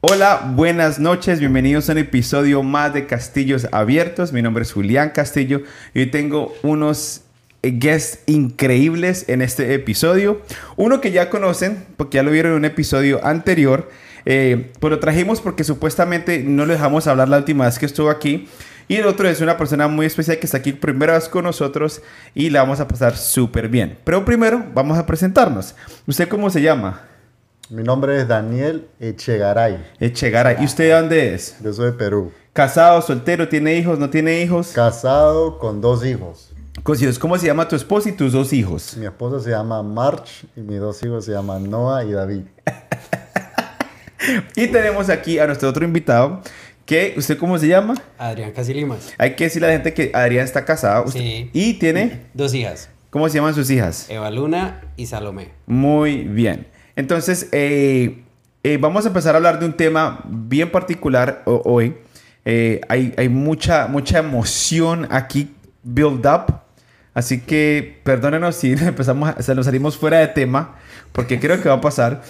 Hola, buenas noches, bienvenidos a un episodio más de Castillos Abiertos. Mi nombre es Julián Castillo y hoy tengo unos guests increíbles en este episodio. Uno que ya conocen, porque ya lo vieron en un episodio anterior, eh, pues lo trajimos porque supuestamente no lo dejamos hablar la última vez que estuvo aquí. Y el otro es una persona muy especial que está aquí primera vez con nosotros y la vamos a pasar súper bien. Pero primero vamos a presentarnos. ¿Usted cómo se llama? Mi nombre es Daniel Echegaray. Echegaray. ¿Y usted de dónde es? Yo soy de Perú. ¿Casado, soltero, tiene hijos, no tiene hijos? Casado con dos hijos. ¿Cómo se llama tu esposa y tus dos hijos? Mi esposa se llama March y mis dos hijos se llaman Noah y David. y tenemos aquí a nuestro otro invitado, que ¿usted cómo se llama? Adrián Casilimas. Hay que decirle a la gente que Adrián está casado. Sí. Y tiene... Dos hijas. ¿Cómo se llaman sus hijas? Eva Luna y Salomé. Muy bien. Entonces, eh, eh, vamos a empezar a hablar de un tema bien particular hoy. Eh, hay, hay mucha, mucha emoción aquí build up. Así que perdónenos si empezamos a, nos salimos fuera de tema, porque creo que va a pasar.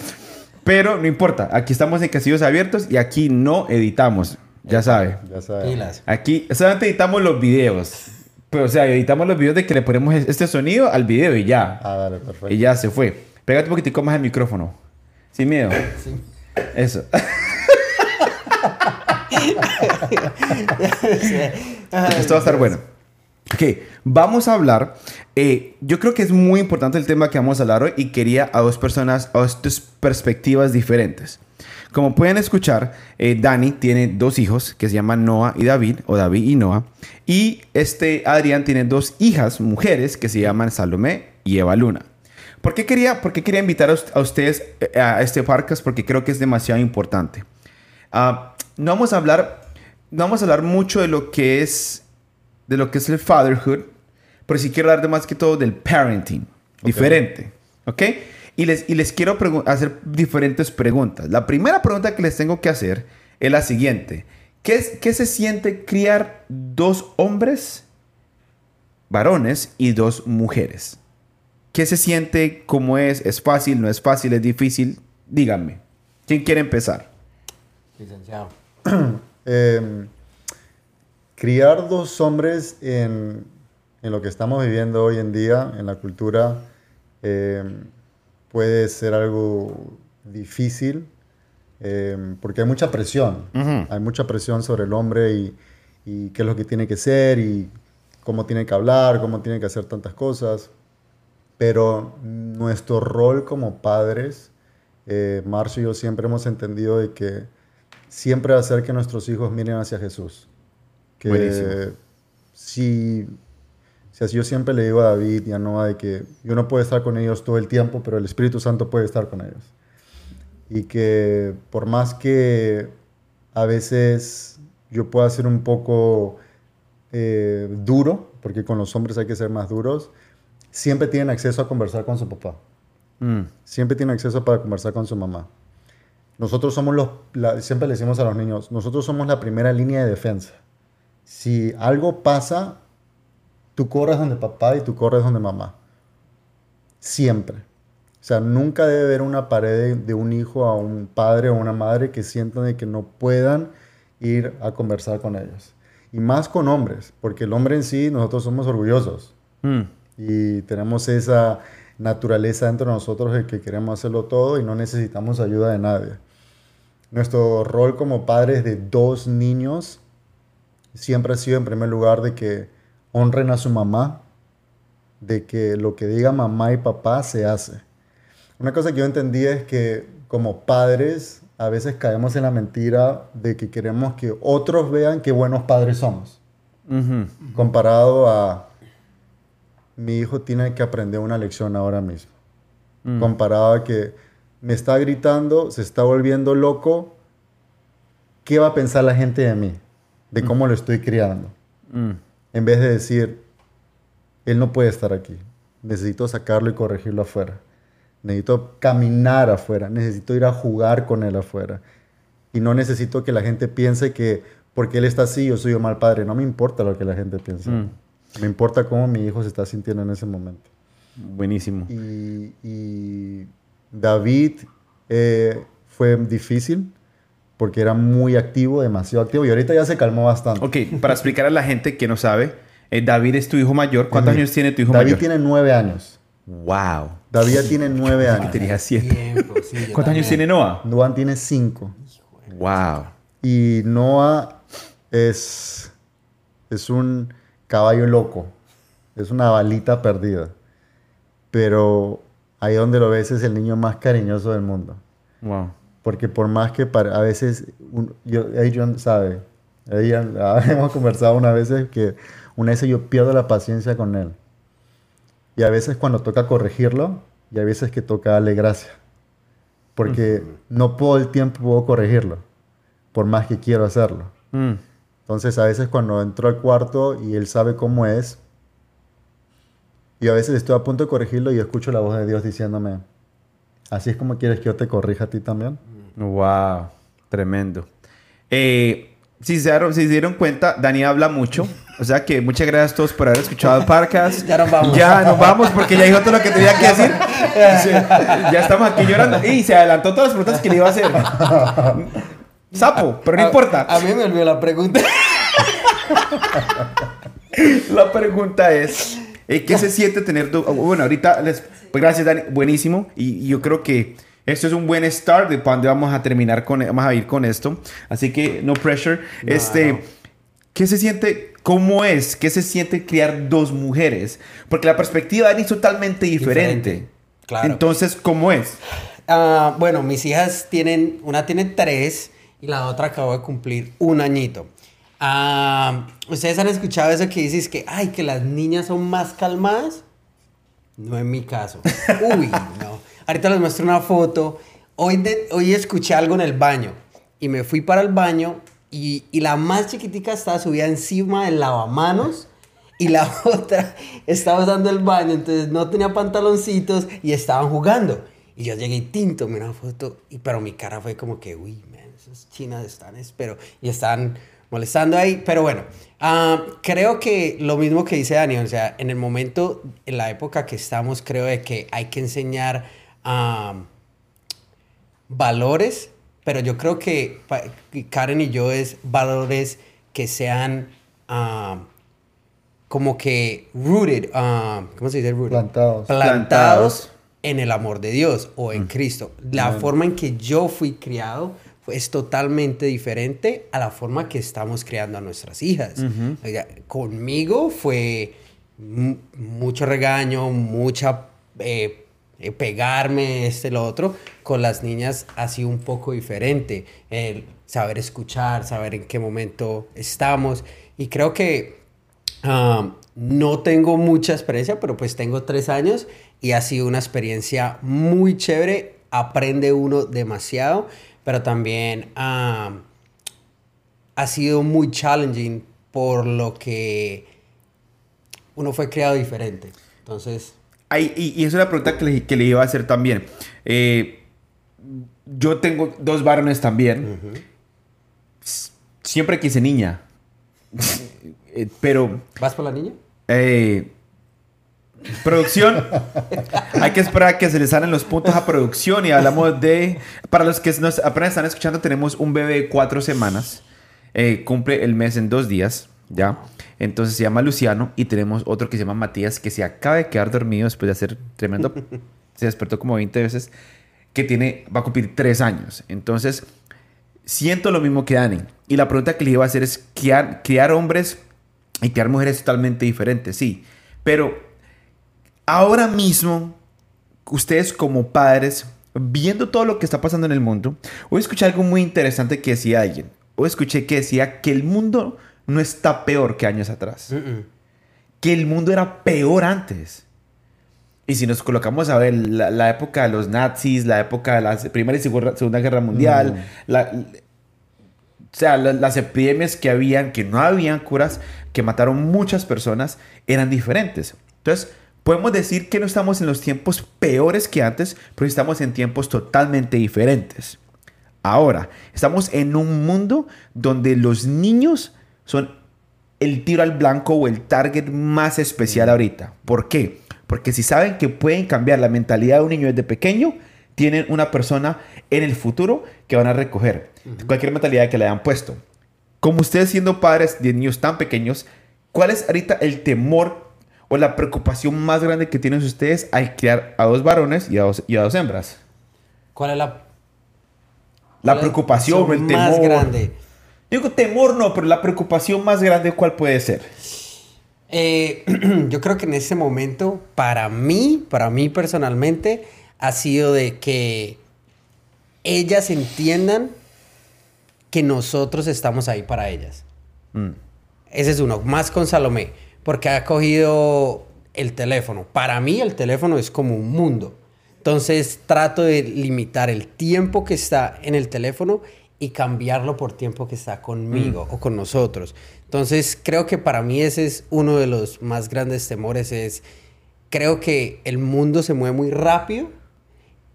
Pero no importa, aquí estamos en Casillos Abiertos y aquí no editamos. Ya sabe. Ya sabe. Aquí solamente editamos los videos. Pero, o sea, editamos los videos de que le ponemos este sonido al video y ya. Ah, dale, perfecto. Y ya se fue. Pégate un poquitico más el micrófono. Sin miedo. Sí. Eso. Esto va a estar bueno. Ok, vamos a hablar. Eh, yo creo que es muy importante el tema que vamos a hablar hoy y quería a dos personas, a dos perspectivas diferentes. Como pueden escuchar, eh, Dani tiene dos hijos que se llaman Noah y David, o David y Noah. Y este Adrián tiene dos hijas, mujeres, que se llaman Salomé y Eva Luna. ¿Por qué quería, por quería invitar a, ustedes eh, a este podcast? Porque creo que es demasiado importante. Ah, no vamos a hablar, no vamos a hablar mucho de lo que es, de lo que es el fatherhood, pero sí quiero hablar de más que todo del parenting, diferente, ¿ok? Y les, y les quiero hacer diferentes preguntas. La primera pregunta que les tengo que hacer es la siguiente. ¿Qué, es, qué se siente criar dos hombres, varones, y dos mujeres? ¿Qué se siente? ¿Cómo es? ¿Es fácil? ¿No es fácil? ¿Es difícil? Díganme. ¿Quién quiere empezar? Licenciado. Em, criar dos hombres en, en, lo que estamos viviendo hoy en día, en la cultura, em, puede ser algo difícil em, porque hay mucha presión. Hay mucha presión sobre el hombre y, y qué es lo que tiene que ser y cómo tiene que hablar, cómo tiene que hacer tantas cosas. Pero nuestro rol como padres, eh, Marcio y yo siempre hemos entendido de que siempre hacer que nuestros hijos miren hacia Jesús. Que si, si así yo siempre le digo a David y a Noah de que yo no puedo estar con ellos todo el tiempo, pero el Espíritu Santo puede estar con ellos. Y que por más que a veces yo pueda ser un poco eh, duro, porque con los hombres hay que ser más duros, siempre tienen acceso a conversar con su papá. Mm. Siempre tienen acceso para conversar con su mamá. Nosotros somos los, siempre le decimos a los niños, nosotros somos la primera línea de defensa. Si algo pasa, tú corres donde papá y tú corres donde mamá. Siempre. O sea, nunca debe haber una pared de, un hijo a un padre o una madre que sientan de que no puedan ir a conversar con ellos. Y más con hombres, porque el hombre en sí, nosotros somos orgullosos. Mm y tenemos esa naturaleza dentro de nosotros de que queremos hacerlo todo y no necesitamos ayuda de nadie. Nuestro rol como padres de dos niños siempre ha sido en primer lugar de que honren a su mamá, de que lo que diga mamá y papá se hace. Una cosa que yo entendí es que como padres a veces caemos en la mentira de que queremos que otros vean qué buenos padres somos, comparado a mi hijo tiene que aprender una lección ahora mismo. Mm. Comparado a que me está gritando, se está volviendo loco, ¿qué va a pensar la gente de mí? De cómo lo estoy criando. Mm. En vez de decir, él no puede estar aquí. Necesito sacarlo y corregirlo afuera. Necesito caminar afuera. Necesito ir a jugar con él afuera. Y no necesito que la gente piense que porque él está así, yo soy un mal padre. No me importa lo que la gente piense. Mm. Me importa cómo mi hijo se está sintiendo en ese momento. Buenísimo. Y, David eh, fue difícil porque era muy activo, demasiado activo, y ahorita ya se calmó bastante. Ok, para explicar a la gente que no sabe, eh, David es tu hijo mayor. ¿Cuántos años tiene tu hijo David mayor? tiene nueve años. Wow. David ya tiene nueve años. Tenía siete. Tiempo, sí, ¿Cuántos años también. tiene Noah? Noah tiene cinco. Wow. Y Noah es, es un caballo loco. Es una balita perdida. Pero ahí donde lo ves es el niño más cariñoso del mundo. Wow. Porque por más que para- a veces, un- yo, Adrian sabe, Adrian, hemos conversado una vez que una vez yo pierdo la paciencia con él. Y a veces cuando toca corregirlo, y a veces que toca darle gracia. Porque no todo el tiempo puedo corregirlo, por más que quiero hacerlo. Mm. Entonces a veces cuando entro al cuarto y él sabe cómo es, y a veces estoy a punto de corregirlo y escucho la voz de Dios diciéndome, así es como quieres que yo te corrija a ti también. Wow. Tremendo. Eh, si, se dieron, si se dieron cuenta, Dani habla mucho. O sea que muchas gracias a todos por haber escuchado el podcast. Ya nos vamos. Ya nos vamos porque ya dijo todo lo que tenía que decir. Sí, ya estamos aquí llorando. Y se adelantó todas las preguntas que le iba a hacer. Sapo, pero no A- importa. A, mí me olvidó la pregunta. La pregunta es, eh, ¿qué se siente tener dos? Bueno, ahorita, les, pues gracias Dani, buenísimo. Y, y yo creo que esto es un buen start de dónde vamos a terminar con, vamos a ir con esto. Así que no pressure. este, no. ¿qué se siente? ¿Cómo es? ¿Qué se siente criar dos mujeres? Porque la perspectiva de Dani es totalmente diferente. Diferente, claro. Entonces, ¿cómo es? Ah, bueno, mis hijas tienen, una tiene tres y la otra acabó de cumplir un añito. Ah, ¿Ustedes han escuchado eso que dices que, ay, que las niñas son más calmadas? No en mi caso. Uy, no. Ahorita les muestro una foto. Hoy, de- hoy escuché algo en el baño y me fui para el baño y, y la más chiquitica estaba subida encima del lavamanos y la otra estaba usando el baño, entonces no tenía pantaloncitos y estaban jugando. Y yo llegué y tinto, miré una foto, y, pero mi cara fue como que, uy, man, esas chinas están, espero, y están molestando ahí. Pero bueno, ah, creo que lo mismo que dice Dani, o sea, en el momento, en la época que estamos, creo de que hay que enseñar ah, valores, pero yo creo que Karen y yo es valores que sean ah, como que rooted, ¿cómo se dice rooted? Plantados. Plantados. Plantados en el amor de Dios o en Cristo. La forma en que yo fui criado es totalmente diferente a la forma que estamos criando a nuestras hijas. Conmigo fue mu- mucho regaño, mucha eh, eh, pegarme, este, lo otro. Con las niñas ha sido un poco diferente. El saber escuchar, saber en qué momento estamos. Y creo que Ah, no tengo mucha experiencia, pero pues tengo tres años y ha sido una experiencia muy chévere. Aprende uno demasiado, pero también ha sido muy challenging por lo que uno fue criado diferente. Entonces, Ay, y, y es una pregunta que le, que le iba a hacer también. Eh, yo tengo dos varones también. Siempre quise niña. Eh, pero, ¿vas por la niña? eh, producción. Hay que esperar a que se les salen los puntos a producción y hablamos de... Para los que nos apenas están escuchando, tenemos un bebé de cuatro semanas. Eh, cumple el mes en dos días, ¿ya? Entonces se llama Luciano y tenemos otro que se llama Matías que se acaba de quedar dormido después de hacer tremendo... se despertó como 20 veces, que tiene, va a cumplir tres años. Entonces, siento lo mismo que Dani. Y la pregunta que le iba a hacer es, criar, criar hombres y criar mujeres totalmente diferentes, sí. Pero ahora mismo, ustedes como padres, viendo todo lo que está pasando en el mundo, hoy escuché algo muy interesante que decía alguien. Hoy escuché que decía que el mundo no está peor que años atrás. Que el mundo era peor antes. Y si nos colocamos a ver la, la época de los nazis, la época de la Primera y Segunda Segunda Guerra Mundial, la- o sea, la- las epidemias que habían, que no habían curas, que mataron muchas personas, eran diferentes. Entonces, podemos decir que no estamos en los tiempos peores que antes, pero estamos en tiempos totalmente diferentes. Ahora, estamos en un mundo donde los niños son el tiro al blanco o el target más especial ahorita. ¿Por qué? Porque si saben que pueden cambiar la mentalidad de un niño desde pequeño, tienen una persona en el futuro que van a recoger. Cualquier mentalidad que le hayan puesto. Como ustedes siendo padres de niños tan pequeños, ¿cuál es ahorita el temor o la preocupación más grande que tienen ustedes al criar a dos varones y a dos, y a dos hembras? ¿Cuál es la, La cuál es preocupación, el temor. más grande? Digo temor no, pero la preocupación más grande, ¿cuál puede ser? Eh, yo creo que en ese momento, para mí, para mí personalmente, ha sido de que ellas entiendan que nosotros estamos ahí para ellas. Mm. Ese es uno, más con Salomé, porque ha cogido el teléfono. Para mí el teléfono es como un mundo. Entonces trato de limitar el tiempo que está en el teléfono y cambiarlo por tiempo que está conmigo o con nosotros. Entonces creo que para mí ese es uno de los más grandes temores. Es, creo que el mundo se mueve muy rápido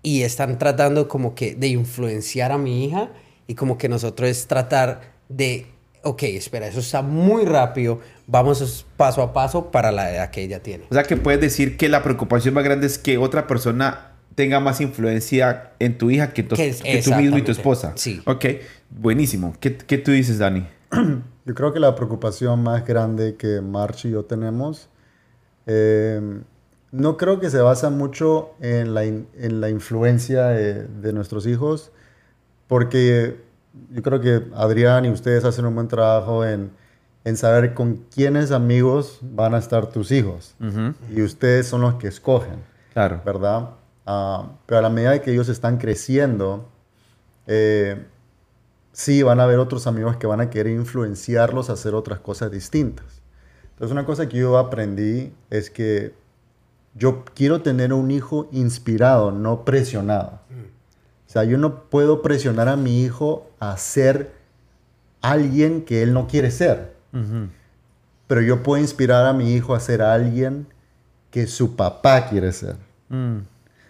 y están tratando como que de influenciar a mi hija y como que nosotros es tratar de, ok, espera, eso está muy rápido, vamos paso a paso para la edad que ella tiene. O sea que puedes decir que la preocupación más grande es que otra persona tenga más influencia en tu hija que, tu- Que es- que tú mismo y tu esposa. Sí. Ok, buenísimo. ¿Qué, qué tú dices, Dani? Yo creo que la preocupación más grande que March y yo tenemos, eh, no creo que se basa mucho en la, in- en la influencia de, de nuestros hijos, porque yo creo que Adrián y ustedes hacen un buen trabajo en, en saber con quiénes amigos van a estar tus hijos. Ujú, Y ustedes son los que escogen. Claro. ¿verdad? Ah, pero a la medida que ellos están creciendo, eh, sí van a haber otros amigos que van a querer influenciarlos a hacer otras cosas distintas. Entonces una cosa que yo aprendí es que yo quiero tener un hijo inspirado, no presionado. O sea, yo no puedo presionar a mi hijo a ser alguien que él no quiere ser pero yo puedo inspirar a mi hijo a ser alguien que su papá quiere ser. Mm,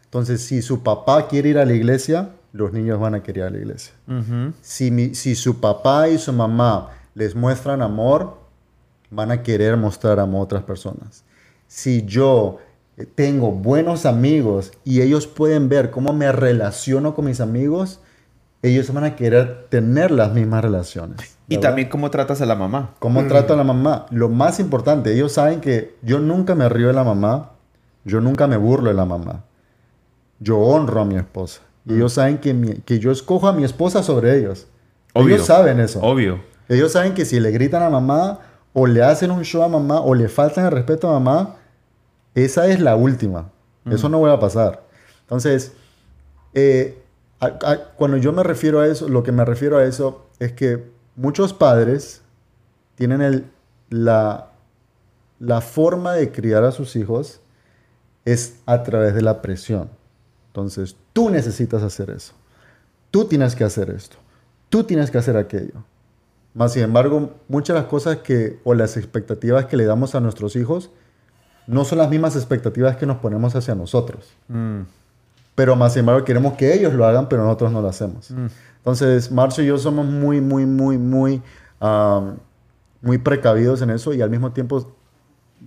Entonces, si su papá quiere ir a la iglesia, los niños van a querer ir a la iglesia. Si, mi- si su papá y su mamá les muestran amor, van a querer mostrar amor a otras personas. Si yo eh, tengo buenos amigos y ellos pueden ver cómo me relaciono con mis amigos, ellos van a querer tener las mismas relaciones. Y ¿verdad? también cómo tratas a la mamá. ¿Cómo trato a la mamá? Lo más importante, ellos saben que yo nunca me río de la mamá, yo nunca me burlo de la mamá. Yo honro a mi esposa. Y ellos saben que, mi- que yo escojo a mi esposa sobre ellos. Obvio. Ellos saben eso. Obvio. Ellos saben que si le gritan a mamá o le hacen un show a mamá o le faltan el respeto a mamá, esa es la última. Eso no vuelve a pasar. Entonces, eh, cuando yo me refiero a eso, lo que me refiero a eso es que muchos padres tienen la forma de criar a sus hijos es a través de la presión. Entonces, tú necesitas hacer eso. Tú tienes que hacer esto. Tú tienes que hacer aquello. Más sin embargo, muchas de las cosas que, o las expectativas que le damos a nuestros hijos, no son las mismas expectativas que nos ponemos hacia nosotros. Mm, Pero más sin embargo, queremos que ellos lo hagan, pero nosotros no lo hacemos. Entonces, Marcio y yo somos muy, muy, muy, muy, am, muy precavidos en eso y al mismo tiempo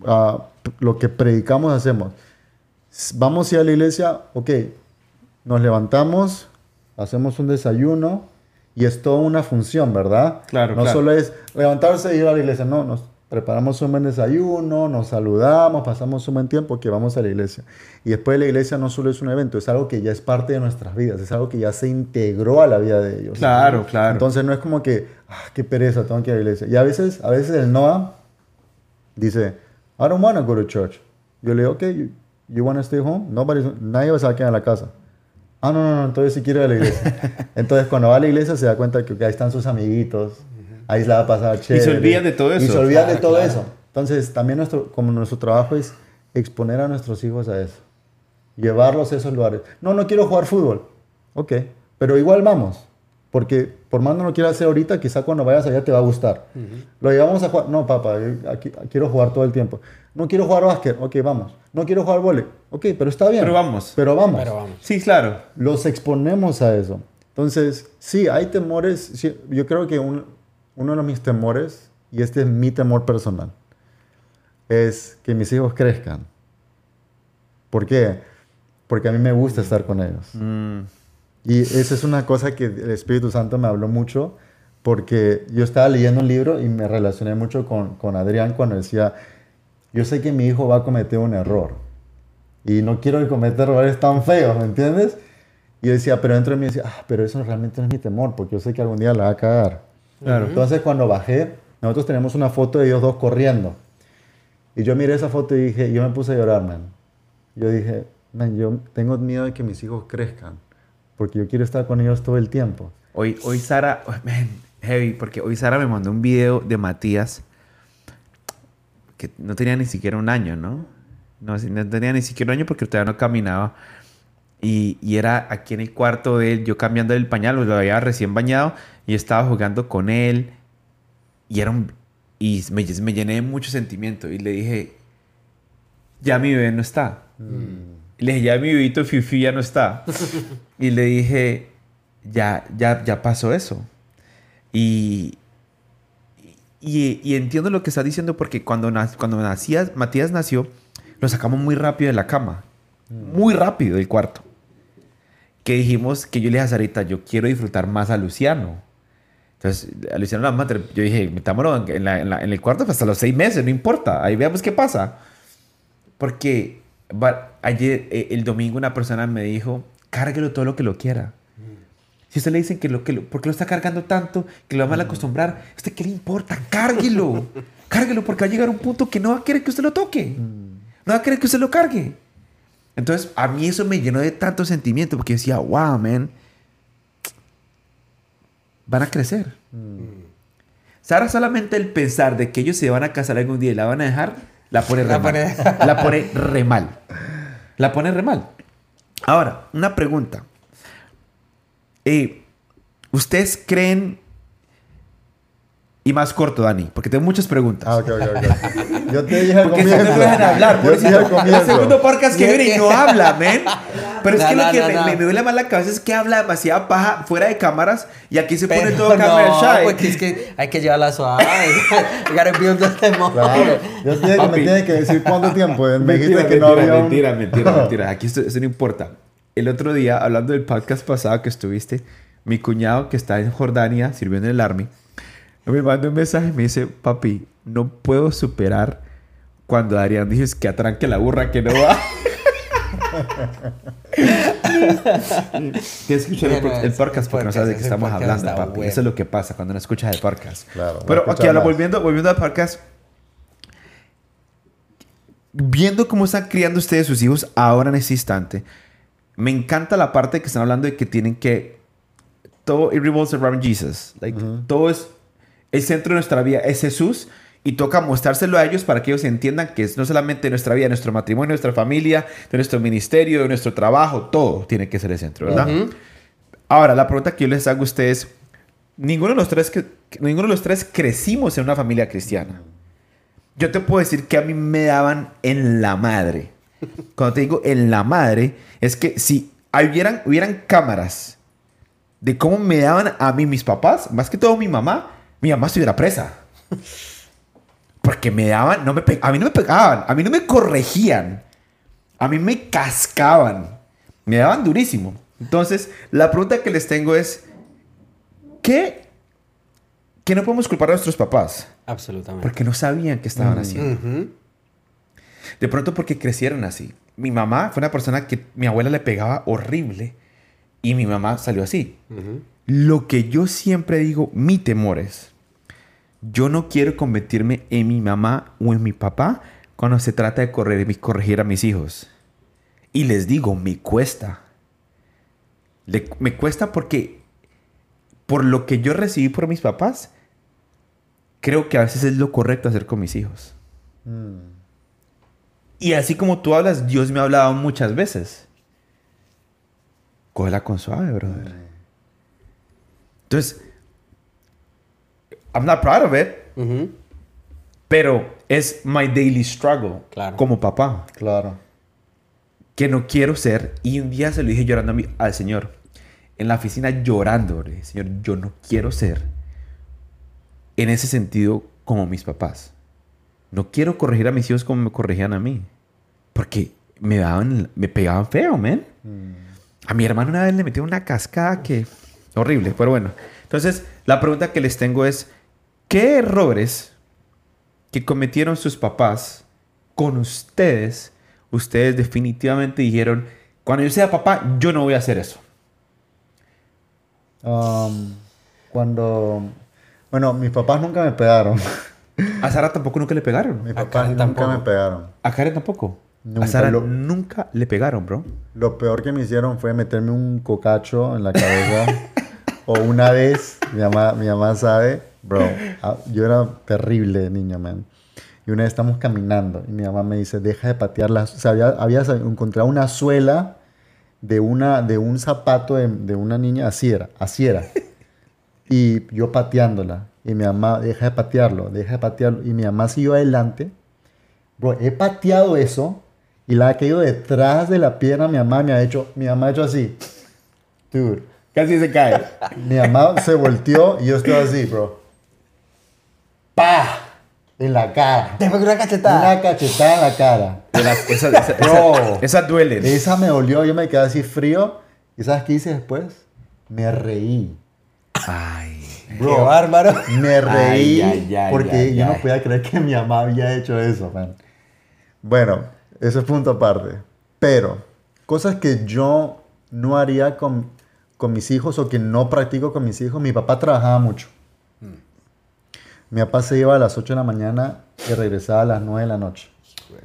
ah, lo que predicamos hacemos. Vamos a ir a la iglesia, ok, nos levantamos, hacemos un desayuno y es toda una función, ¿verdad? Claro, No claro. solo es levantarse y ir a la iglesia, no, nos preparamos un buen desayuno, nos saludamos, pasamos un buen tiempo que vamos a la iglesia. Y después de la iglesia no solo es un evento, es algo que ya es parte de nuestras vidas, es algo que ya se integró a la vida de ellos. Claro, claro. Entonces no es como que, ah, qué pereza, tengo que ir a la iglesia. Y a veces, a veces el Noah dice, I don't want to go to church. Yo le digo, ok, you, you want to stay home? Nobody's- nadie va a quedar en la casa. Ah, no, no, no, entonces sí quiero ir a la iglesia. entonces cuando va a la iglesia se da cuenta que ok, ahí están sus amiguitos, ahí se la va a pasar chévere. olvidan de todo Y eso. se olvidan de Claro, todo claro. eso. Entonces también nuestro, como nuestro trabajo es exponer a nuestros hijos a eso. Llevarlos a esos lugares. No, no quiero jugar fútbol. Ok, pero igual vamos. Porque por más no lo quieras hacer ahorita, quizá cuando vayas allá te va a gustar. Lo llevamos a jugar. No, papá, yo aquí, quiero jugar todo el tiempo. No quiero jugar básquet. Ok, vamos. No quiero jugar vóley. Ok, pero está bien. Pero vamos. Pero vamos. Pero vamos. Sí, claro. Los exponemos a eso. Entonces, sí, hay temores. sí, yo creo que un- uno de mis temores, y este es mi temor personal, es que mis hijos crezcan. ¿Por qué? porque a mí me gusta estar con ellos. Mm. Y esa es una cosa que el Espíritu Santo me habló mucho, porque yo estaba leyendo un libro y me relacioné mucho con, con Adrián cuando decía, yo sé que mi hijo va a cometer un error y no quiero que cometa errores tan feos, ¿me entiendes? Y yo decía, pero dentro de mí decía, ah, pero eso realmente no es mi temor, porque yo sé que algún día la va a cagar. Claro. Entonces cuando bajé, nosotros tenemos una foto de ellos dos corriendo. Y yo miré esa foto y dije, yo me puse a llorar, man. Yo dije, man, yo tengo miedo de que mis hijos crezcan, porque yo quiero estar con ellos todo el tiempo. Hoy, hoy Sara, oh, man, heavy, porque hoy Sara me mandó un video de Matías que no tenía ni siquiera un año, ¿no? No, no tenía ni siquiera un año porque todavía no caminaba. Y, y era aquí en el cuarto de él, yo cambiando el pañal, lo había recién bañado y estaba jugando con él. Y era un, y me, me llené de mucho sentimiento y le dije, ya mi bebé no está. Y le dije, ya mi bebito Fifi ya no está. y le dije, ya, ya, ya pasó eso. Y, y, y entiendo lo que está diciendo porque cuando, nac- cuando nacías, Matías nació, lo sacamos muy rápido de la cama. Muy rápido del cuarto. Que dijimos que yo le dije a Sarita, yo quiero disfrutar más a Luciano. Entonces, a Luciano la madre, yo dije, metámoslo en, la- en la- en el cuarto hasta los seis meses, no importa, ahí veamos qué pasa. Porque ayer, eh, el domingo, una persona me dijo, cárguelo todo lo que lo quiera. Si usted le dicen que lo que lo, ¿por qué lo está cargando tanto? Que lo va a mal acostumbrar. ¿A usted qué le importa? Cárguelo. Cárguelo porque va a llegar un punto que no va a querer que usted lo toque. No va a querer que usted lo cargue. Entonces, a mí eso me llenó de tanto sentimiento porque decía, wow, man. Van a crecer. Sara solamente el pensar de que ellos se van a casar algún día y la van a dejar, la pone re La mal. pone- La pone re mal. La pone re mal. Ahora, una pregunta. Eh, ¿Ustedes creen... Y más corto, Dani, porque tengo muchas preguntas. Ah, ok, ok, ok. Yo te dije al Porque comienzo. no me dejan hablar, Yo te dije al pobrecito. El segundo podcast que viene y no habla, men. Pero es No, que lo no, que no, me, no. me- me duele más la cabeza es que habla demasiada paja fuera de cámaras y aquí se pone Pero todo camera no, shy. porque es que hay que llevarla suave. Gotta build. Claro. Yo te dije que me Papi. tienes que decir cuánto tiempo. Me Mentira, dijiste que no había mentira, mentira, mentira. Aquí esto, eso no importa. El otro día, hablando del podcast pasado que estuviste, mi cuñado que está en Jordania sirviendo en el Army, me manda un mensaje y me dice, papi, no puedo superar cuando Adrián dices que atranque la burra que no va. Tienes que escuchar el, el podcast porque no sabes de qué estamos hablando, papi. Eso es lo que pasa cuando no escuchas el podcast. Claro, Pero aquí más. volviendo, volviendo al podcast, viendo cómo están criando ustedes sus hijos ahora en ese instante, me encanta la parte que están hablando de que tienen que todo it revolves around Jesus. Like, Todo es el centro de nuestra vida es Jesús y toca mostrárselo a ellos para que ellos entiendan que es no solamente nuestra vida, nuestro matrimonio, nuestra familia, de nuestro ministerio, de nuestro trabajo, todo tiene que ser el centro, ¿verdad? Ahora, la pregunta que yo les hago a ustedes, ninguno de los tres que ninguno de los tres crecimos en una familia cristiana. Yo te puedo decir que a mí me daban en la madre. Cuando te digo en la madre, es que si hubieran, hubieran cámaras de cómo me daban a mí mis papás, más que todo mi mamá, mi mamá estuviera presa. Porque me daban, no me a mí no me pegaban, a mí no me corregían, a mí me cascaban, me daban durísimo. Entonces, la pregunta que les tengo es, ¿qué, que no podemos culpar a nuestros papás? Absolutamente. Porque no sabían qué estaban haciendo. Ujú. De pronto porque crecieron así. Mi mamá fue una persona que mi abuela le pegaba horrible y mi mamá salió así. Lo que yo siempre digo, mi temor es, yo no quiero convertirme en mi mamá o en mi papá cuando se trata de correr y corregir a mis hijos. Y les digo, me cuesta. Le- me cuesta porque por lo que yo recibí por mis papás, creo que a veces es lo correcto hacer con mis hijos. Mm. Y así como tú hablas, Dios me ha hablado muchas veces. Cógela con suave, brother. Entonces, I'm not proud of it, Ujú. pero es my daily struggle Claro. como papá, Claro. que no quiero ser. Y un día se lo dije llorando a mi- al Señor, en la oficina llorando, le dije, Señor, yo no quiero ser en ese sentido como mis papás. No quiero corregir a mis hijos como me corregían a mí, porque me daban, me pegaban feo, man. Mm. A mi hermano una vez le metieron una cascada que... Horrible, pero bueno. Entonces, la pregunta que les tengo es, ¿qué errores que cometieron sus papás con ustedes, ustedes definitivamente dijeron, cuando yo sea papá, yo no voy a hacer eso? Um, cuando... Bueno, mis papás nunca me pegaron. A Sara tampoco nunca le pegaron. mis A papás nunca tampoco. me pegaron. A Karen tampoco. Nunca a Sara lo- nunca le pegaron, bro. Lo peor que me hicieron fue meterme un cocacho en la cabeza. o una vez, mi mamá, mi sabe, bro, ah, yo era terrible niño, man. Y una vez estamos caminando y mi mamá me dice, deja de patear las... O sea, había, encontrado una suela de, una, de un zapato de, de una niña, así era. Y yo pateándola. Y mi mamá, deja de patearlo, deja de patearlo. Y mi mamá siguió adelante. Bro, he pateado eso y la ha caído detrás de la pierna. Mi mamá me ha hecho, mi mamá ha hecho así. Dude, Casi se cae. mi mamá se volteó y yo estoy así, bro. ¡Pah! En la cara. Te pegó una cachetada. Una cachetada en la cara. esa, esa, Bro. esa, esa duelen. Esa me dolió, yo me quedé así frío. ¿Y sabes qué hice después? Me reí. Ay. Qué bárbaro. Me reí Ay, ay, ay, porque ay, yo ay. no podía creer que mi mamá había hecho eso, man. Bueno, eso es punto aparte. Pero, cosas que yo no haría con, con mis hijos o que no practico con mis hijos. Mi papá trabajaba mucho. Mi papá se iba a las 8 de la mañana y regresaba a las 9 de la noche.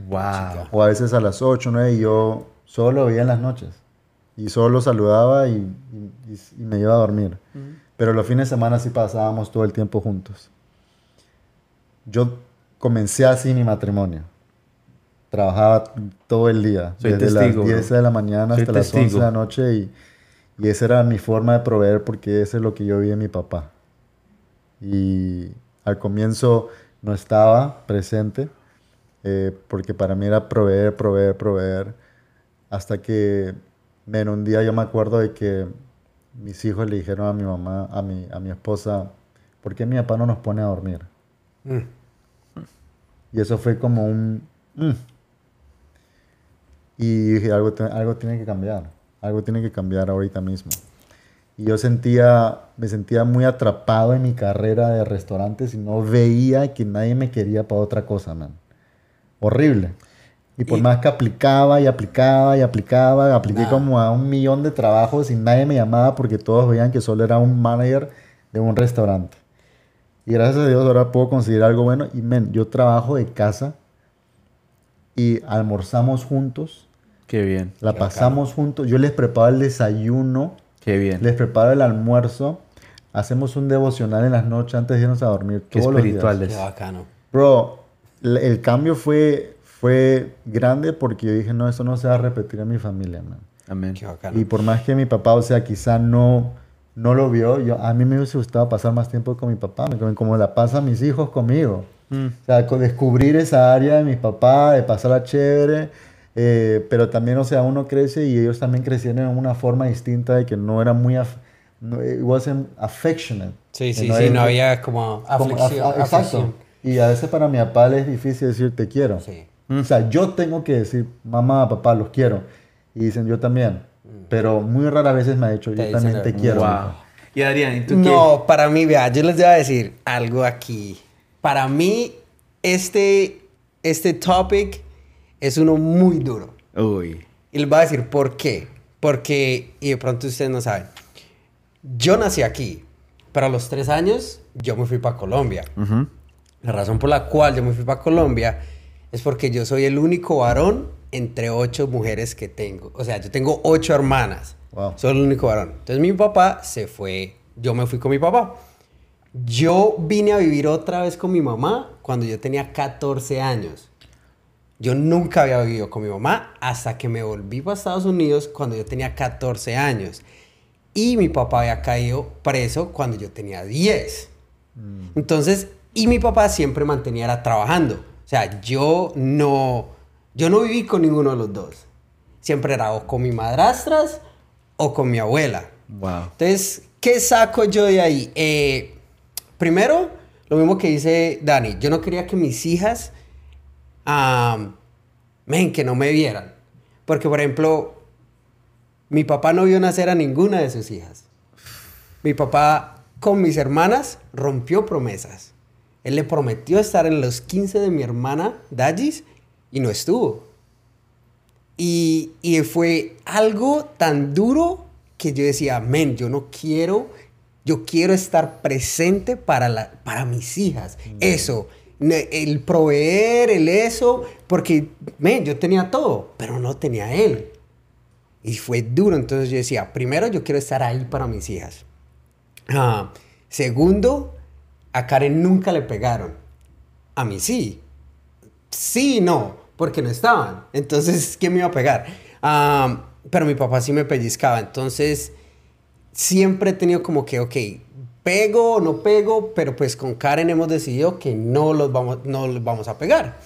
Wow. O a veces a las 8, 9 y yo solo lo veía en las noches. Y solo lo saludaba y, y- y- y me iba a dormir. Pero los fines de semana sí pasábamos todo el tiempo juntos. Yo comencé así mi matrimonio. Trabajaba todo el día. Soy desde testigo, las 10 bro. de la mañana Soy hasta las 11 testigo. de la noche. Y, y esa era mi forma de proveer porque eso es lo que yo vi en mi papá. Y al comienzo no estaba presente eh, porque para mí era proveer, proveer, proveer. Hasta que men, un día yo me acuerdo de que mis hijos le dijeron a mi mamá, a mi, a mi esposa, ¿por qué mi papá no nos pone a dormir? Mm. Y eso fue como un... mm. Y dije, algo, algo tiene que cambiar. Algo tiene que cambiar ahorita mismo. Y yo sentía, me sentía muy atrapado en mi carrera de restaurantes y no veía que nadie me quería para otra cosa, man. Horrible. Y por Y- más que aplicaba y aplicaba y aplicaba, apliqué Nada. como a un millón de trabajos y nadie me llamaba porque todos veían que solo era un manager de un restaurante. Y gracias a Dios ahora puedo conseguir algo bueno. Y men, yo trabajo de casa y almorzamos juntos, Qué bien. la Qué pasamos juntos. Yo les preparo el desayuno, Qué bien. les preparo el almuerzo. Hacemos un devocional en las noches antes de irnos a dormir. Qué todos los días. espirituales. Qué bacano. Bro, el cambio fue, fue grande porque yo dije, no, eso no se va a repetir en mi familia, man. Amén. Qué bacano. Y por más que mi papá, o sea, quizá no, no lo vio, yo, a mí me hubiese gustado pasar más tiempo con mi papá, me- como la pasan mis hijos conmigo. Mm. O sea, descubrir esa área de mi papá, de pasarla chévere, eh, pero también, o sea, uno crece y ellos también crecieron en una forma distinta de que no era muy, af- no, it wasn't affectionate. Sí, Eh, sí, no sí, no había como como- aflicción. af- exacto. aflicción. Y a veces para mi papá le es difícil decir te quiero. Sí. O sea, yo tengo que decir, mamá, papá, los quiero. Y dicen, yo también. Pero muy raras veces me ha dicho, yo Te también te quiero. Wow. hijo". Y Adrián, ¿y tú No, para mí, vea, yo les voy a decir algo aquí. Para mí, este, este topic es uno muy duro. Uy. Y les voy a decir por qué. Porque, y de pronto ustedes no saben, yo nací aquí, pero a los tres años yo me fui para Colombia. La razón por la cual yo me fui para Colombia es porque yo soy el único varón entre ocho mujeres que tengo. O sea, yo tengo ocho hermanas. Wow. Soy el único varón. Entonces mi papá se fue, yo me fui con mi papá. Yo vine a vivir otra vez con mi mamá cuando yo tenía 14 años. Yo nunca había vivido con mi mamá hasta que me volví para Estados Unidos cuando yo tenía 14 años. Y mi papá había caído preso cuando yo tenía 10. Entonces, y mi papá siempre mantenía era trabajando. O sea, yo no, yo no viví con ninguno de los dos. Siempre era o con mi madrastras o con mi abuela. Wow. Entonces, ¿qué saco yo de ahí? Eh, primero, lo mismo que dice Dani, yo no quería que mis hijas, am, men, que no me vieran. Porque, por ejemplo, mi papá no vio nacer a ninguna de sus hijas. Mi papá con mis hermanas rompió promesas. Él le prometió estar en los 15 de mi hermana Dagis y no estuvo. Y, y fue algo tan duro que yo decía, men, yo no quiero, yo quiero estar presente para, la, para mis hijas. Eso, el proveer, el eso, porque, men, yo tenía todo, pero no tenía él. Y fue duro, entonces yo decía, primero yo quiero estar ahí para mis hijas. Ah, segundo, a Karen nunca le pegaron. A mí sí. Sí no, porque no estaban. Entonces, ¿quién me iba a pegar? Ah, pero mi papá sí me pellizcaba. Entonces, siempre he tenido como que, ok, pego o no pego, pero pues con Karen hemos decidido que no los vamos, no los vamos a pegar.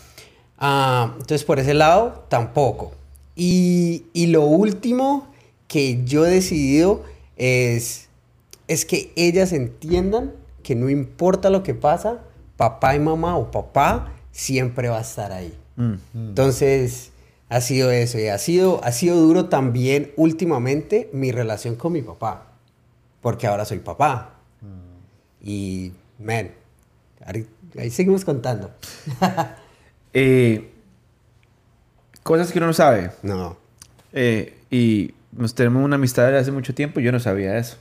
Ah, entonces, por ese lado, tampoco. Y, y, lo último que yo he decidido es, es que ellas entiendan que no importa lo que pasa, papá y mamá o papá siempre va a estar ahí. Mm. Entonces, ha sido eso. Y ha sido, ha sido duro también últimamente mi relación con mi papá. Porque ahora soy papá. Y, man, ahí, seguimos contando. eh, cosas que uno no sabe. No. Eh, y nos tenemos una amistad desde hace mucho tiempo. Yo no sabía eso.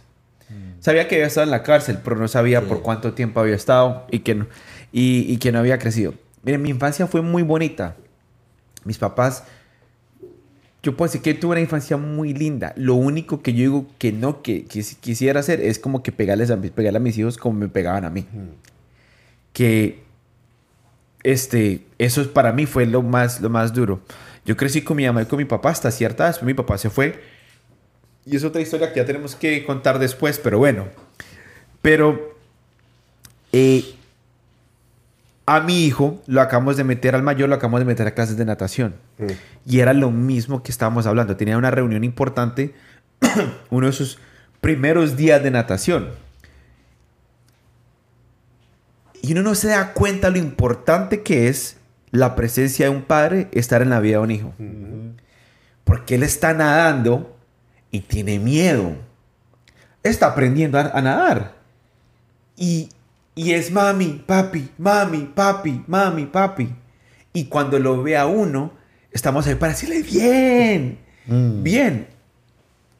Mm. Sabía que había estado en la cárcel, pero no sabía por cuánto tiempo había estado y que no, y, y que no había crecido. Miren, mi infancia fue muy bonita. Mis papás, yo puedo decir que tuve una infancia muy linda. Lo único que yo digo que no que, quisiera hacer es como que pegarles a, pegarle a mis hijos como me pegaban a mí. Que este, eso para mí fue lo más, lo más duro. Yo crecí con mi mamá y con mi papá hasta cierta edad. mi papá se fue. Y es otra historia que ya tenemos que contar después, pero bueno. Pero eh, a mi hijo lo acabamos de meter, al mayor lo acabamos de meter a clases de natación. Mm. Y era lo mismo que estábamos hablando. Tenía una reunión importante, uno de sus primeros días de natación. Y uno no se da cuenta lo importante que es la presencia de un padre estar en la vida de un hijo. Porque él está nadando y tiene miedo. Está aprendiendo a, a nadar. Y y es mami, papi, mami, papi, mami, papi. Y cuando lo ve a uno, estamos ahí para decirle bien, mm. bien.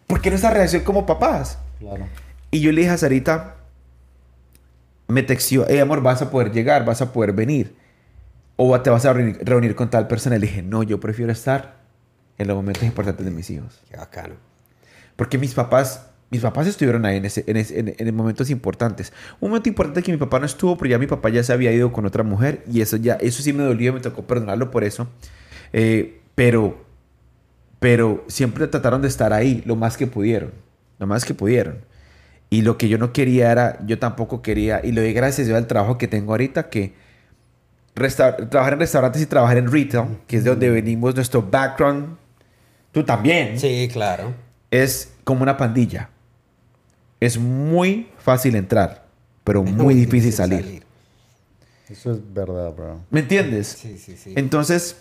Porque nuestra reacción como papás. Claro. Y yo le dije a Sarita, me textió, hey amor, vas a poder llegar, vas a poder venir. O te vas a reunir, con tal persona. Le dije, no, yo prefiero estar en los momentos importantes de mis hijos. Qué bacano. Porque mis papás mis papás estuvieron ahí en, ese, en, momentos importantes. Un momento importante que mi papá no estuvo, pero ya mi papá ya se había ido con otra mujer y eso ya, eso sí me dolió, me tocó perdonarlo por eso. Eh, pero, pero siempre trataron de estar ahí lo más que pudieron, lo más que pudieron. Y lo que yo no quería era, yo tampoco quería, y lo doy gracias yo al trabajo que tengo ahorita, que trabajar en restaurantes y trabajar en retail, que es de donde venimos, nuestro background, tú también. Sí, claro. Es como una pandilla es muy fácil entrar, pero muy, difícil, salir. Eso es verdad, bro. ¿Me entiendes? Sí, sí, sí. Entonces,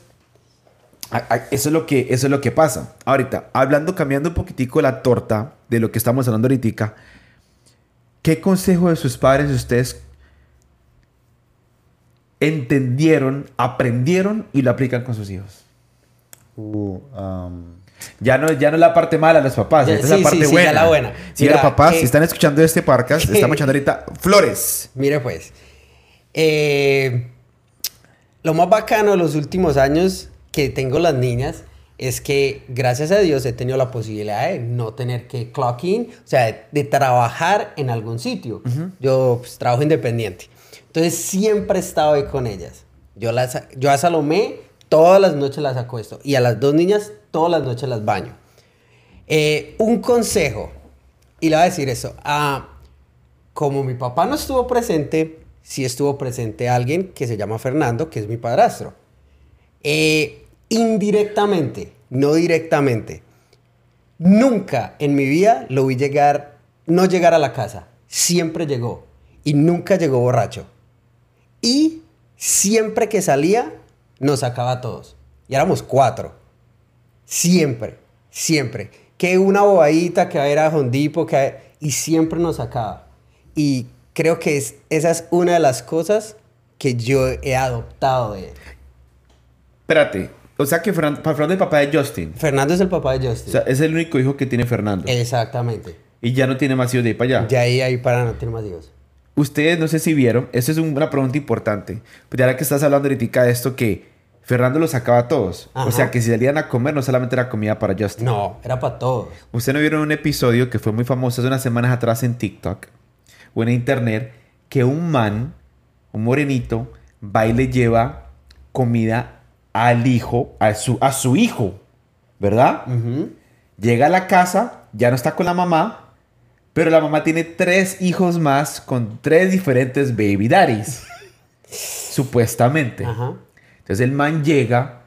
eso es lo que, eso es lo que pasa. Ahorita, hablando, cambiando un poquitico la torta de lo que estamos hablando ahorita, ¿qué consejo de sus padres ustedes entendieron, aprendieron y lo aplican con sus hijos? Uh, um, ya no, ya no es la parte mala de los papás, esta es la parte buena. la buena. Sí, los papás, si están escuchando este podcast, estamos echando ahorita flores. Mire pues, eh, lo más bacano de los últimos años que tengo las niñas es que gracias a Dios he tenido la posibilidad de no tener que clock in, o sea, de, trabajar en algún sitio. Yo pues, trabajo independiente. Entonces siempre he estado ahí con ellas. Yo, las, yo a Salomé todas las noches las acuesto y a las dos niñas todas las noches las baño. Eh, un consejo, y le voy a decir eso, ah, como mi papá no estuvo presente, sí estuvo presente alguien que se llama Fernando, que es mi padrastro. Eh, indirectamente, no directamente. Nunca en mi vida lo vi llegar, no llegar a la casa. Siempre llegó. Y nunca llegó borracho. Y siempre que salía, nos sacaba a todos. Y éramos cuatro. Siempre, siempre. Que una bobadita, que era Hondipo, que y siempre nos sacaba. Y creo que es, esa es una de las cosas que yo he adoptado de él. Espérate, o sea que Fernando, Fernando es el papá de Justin. Fernando es el papá de O Justin. sea, es el único hijo que tiene Fernando. Exactamente. Y ya no tiene más hijos de ahí para allá. Ya ahí, ahí para no tener más hijos. Ustedes no sé si vieron, esa es un- una pregunta importante. Pero ya que estás hablando ahorita de esto que Fernando los sacaba a todos. Ajá. O sea que si salían a comer no solamente era comida para Justin. No, era para todos. Ustedes no vieron un episodio que fue muy famoso hace unas semanas atrás en TikTok o en internet que un man, un morenito, va y le lleva comida al hijo, a su, a su hijo, ¿verdad? Llega a la casa, ya no está con la mamá, pero la mamá tiene tres hijos más con tres diferentes baby daddies. supuestamente. Ajá. Entonces el man llega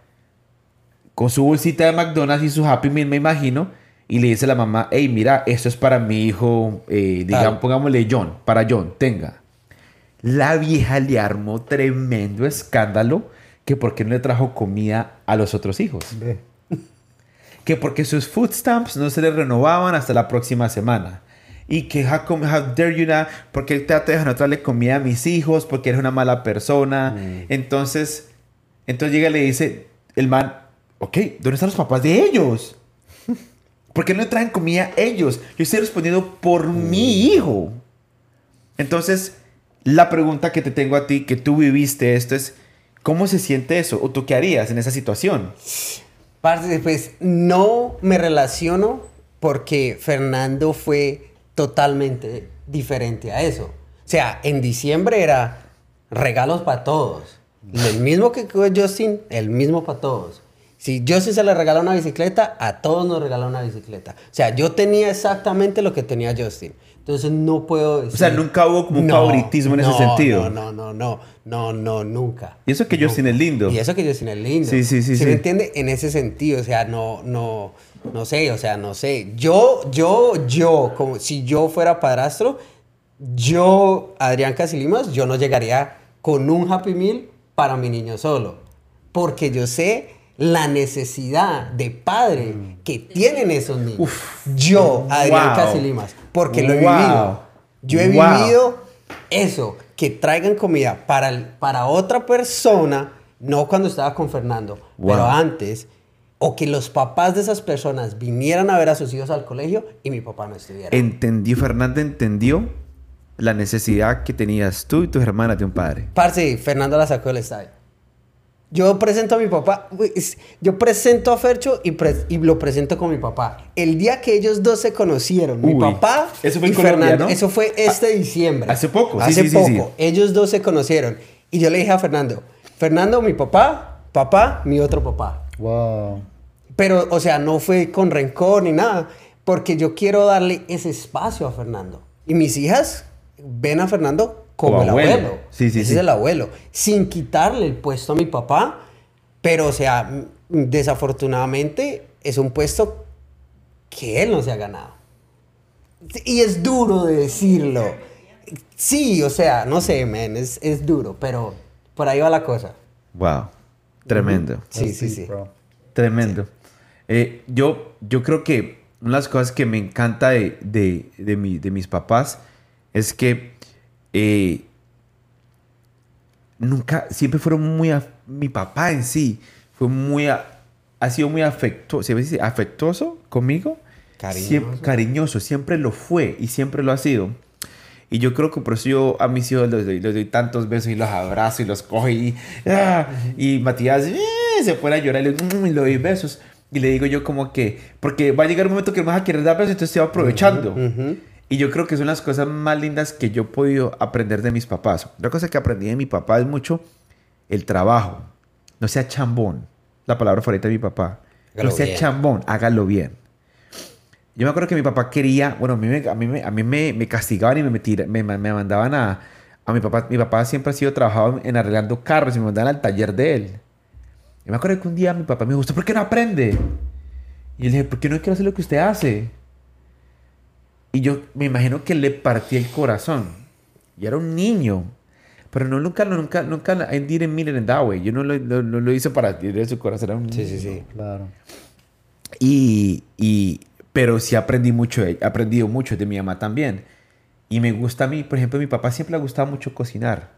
con su bolsita de McDonald's y su Happy Meal, me imagino, y le dice a la mamá, hey, mira, esto es para mi hijo, eh, digamos, pongámosle John, para John, tenga. La vieja le armó tremendo escándalo que por qué no le trajo comida a los otros hijos. Que porque sus food stamps no se le renovaban hasta la próxima semana. Y que how, come- how dare you not, porque te dejan no traerle comida a mis hijos, porque eres una mala persona. Entonces, entonces llega y le dice el man, ok, ¿dónde están los papás de ellos? ¿Por qué no le traen comida a ellos? Yo estoy respondiendo por mi hijo. Entonces, la pregunta que te tengo a ti, que tú viviste esto es, ¿cómo se siente eso? ¿O tú qué harías en esa situación? Parce, pues no me relaciono porque Fernando fue totalmente diferente a eso. O sea, en diciembre era regalos para todos. El mismo que Justin, el mismo para todos. Si Justin se le regala una bicicleta, a todos nos regala una bicicleta. O sea, yo tenía exactamente lo que tenía Justin. Entonces no puedo decir... O sea, nunca hubo como un favoritismo en ese no, sentido. No, no, no, no, no, no, nunca. Y eso que Justin es lindo. Y eso que Justin es lindo. Sí, sí, sí, ¿Sí sí. me entiende? En ese sentido, o sea, no, no, no sé, o sea, no sé. Yo, yo, yo, como si yo fuera padrastro, yo, Adrián Casilimas, yo no llegaría con un Happy Meal para mi niño solo. Porque yo sé la necesidad de padre que tienen esos niños. Uf. yo, Adrián Wow. Casilimas, porque lo he Wow. vivido. Yo he Wow. vivido eso, que traigan comida para, el- para otra persona, no cuando estaba con Fernando, pero antes, o que los papás de esas personas vinieran a ver a sus hijos al colegio y mi papá no estuviera. Entendió, Fernanda entendió la necesidad que tenías tú y tus hermanas de un padre. Parce, Fernando la sacó del estadio. Yo presento a mi papá, yo presento a Fercho y, pre- y lo presento con mi papá. El día que ellos dos se conocieron, mi papá eso fue y en Colombia, Fernando, ¿no? eso fue este diciembre. hace poco, Hace sí, sí, poco. sí. Ellos dos se conocieron. Y yo le dije a Fernando, Fernando, mi papá, papá, mi otro papá. Wow. Pero, o sea, no fue con rencor ni nada, porque yo quiero darle ese espacio a Fernando. Y mis hijas ven a Fernando como Como el abuelo. Sí, sí, Ese sí. es el abuelo. Sin quitarle el puesto a mi papá, pero, o sea, desafortunadamente es un puesto que él no se ha ganado. Y es duro de decirlo. Sí, o sea, no sé, man, es, es duro, pero por ahí va la cosa. Wow. Tremendo. Sí, sí, sí. Tremendo. Eh, yo, yo creo que una de las cosas que me encanta de, de, de mi- de mis papás es que eh, nunca, siempre fueron muy, af- mi papá en sí fue muy, a- ha sido muy afectuoso, ¿se dice? afectuoso conmigo. Cariñoso. Siempre, cariñoso, siempre lo fue y siempre lo ha sido. Y yo creo que por eso yo a mis hijos les doy, les doy tantos besos y los abrazo y los cojo y, ah, y Matías eh, se pone a llorar y le, mm, doy besos. Y le digo yo como que, porque va a llegar un momento que me vas a querer dar besos, entonces va aprovechando. Ujú. Y yo creo que son las cosas más lindas que yo he podido aprender de mis papás. Otra cosa que aprendí de mi papá es mucho el trabajo. No sea chambón. La palabra favorita de mi papá. Hágalo no sea bien. chambón, hágalo bien. Yo me acuerdo que mi papá quería, bueno, a mí me, a mí me, a mí me, me castigaban y me, metira- me, me mandaban a, a mi papá. Mi papá siempre ha sido trabajado en arreglando carros y me mandaban al taller de él. Y me acuerdo que un día mi papá me dijo, ¿usted por qué no aprende? Y yo le dije, ¿por qué no quiero hacer lo que usted hace? Y yo me imagino que le partí el corazón. Y era un niño. Pero no, nunca, nunca, nunca, I didn't mean it in that way. Yo no lo, lo- no lo hice para herir su corazón. Era un Sí, sí, niño. sí. Claro. Y, y, pero sí aprendí mucho, he aprendido mucho de mi mamá también. Y me gusta a mí, por ejemplo, a mi papá siempre le ha gustado mucho cocinar.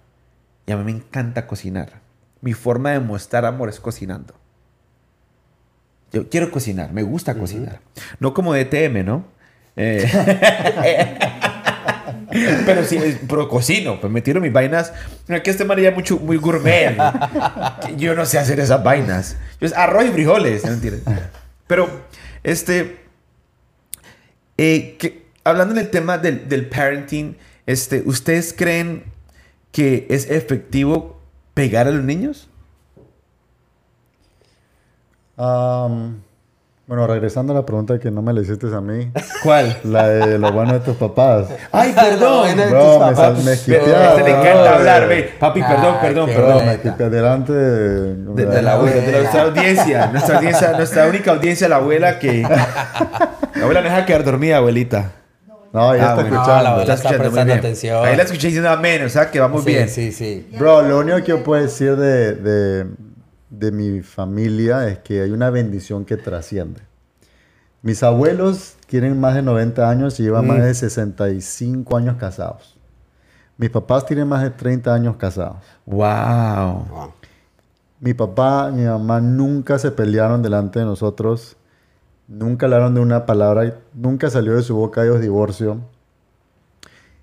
Y a mí me encanta cocinar. Mi forma de mostrar amor es cocinando. Yo quiero cocinar, me gusta cocinar. No como DTM, ¿no? Eh, pero sí, pero cocino, pues me tiro mis vainas. Aquí este man ya mucho, muy gourmet. Yo no sé hacer esas vainas. Yo es arroz y frijoles, ¿no? Pero, este, eh, que, hablando del tema del, del parenting, este, ¿ustedes creen que es efectivo pegar a los niños? Bueno, regresando a la pregunta que no me la hiciste a mí. ¿Cuál? La de lo bueno de tus papás. Ay, perdón. Tus me, papás. sal- me me encanta bro. hablar, ve. Papi, perdón, Ay, perdón, qué perdón. Bro, me delante de, De, de la abuela, de abuela. nuestra audiencia, nuestra audiencia, nuestra única audiencia, la abuela que... La abuela no deja quedar dormida, abuelita. No, ya Ah, está bueno. No, escuchando. la está escuchando muy prestando bien. atención. Ahí la escuché diciendo amén, o sea que vamos sí, bien. sí, sí. Bro, lo único que yo puedo decir de, de, de mi familia es que hay una bendición que trasciende. Mis abuelos tienen más de 90 años y llevan más de 65 años casados. Mis papás tienen más de 30 años casados. Wow. Wow. Mi papá y mi mamá nunca se pelearon delante de nosotros. Nunca hablaron de una palabra. Nunca salió de su boca ellos divorcio.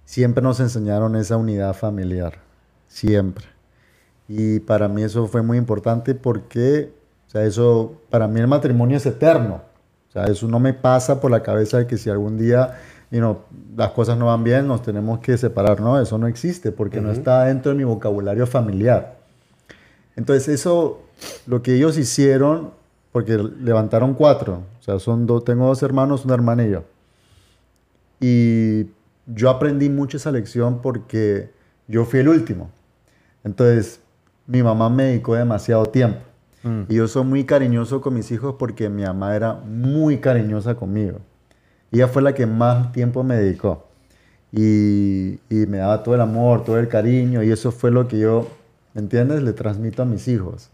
Siempre nos enseñaron esa unidad familiar. Siempre. Y para mí eso fue muy importante porque, o sea, eso, para mí el matrimonio es eterno. O sea, eso no me pasa por la cabeza de que si algún día, know, las cosas no van bien, nos tenemos que separar. No, eso no existe porque no está dentro de mi vocabulario familiar. Entonces eso, lo que ellos hicieron, porque levantaron cuatro, o sea, son dos, tengo dos hermanos, una hermana y yo. Y yo aprendí mucho esa lección porque yo fui el último. Entonces, mi mamá me dedicó demasiado tiempo. Y yo soy muy cariñoso con mis hijos porque mi mamá era muy cariñosa conmigo. Ella fue la que más tiempo me dedicó. Y, y me daba todo el amor, todo el cariño. Y eso fue lo que yo, ¿me entiendes? Le transmito a mis hijos.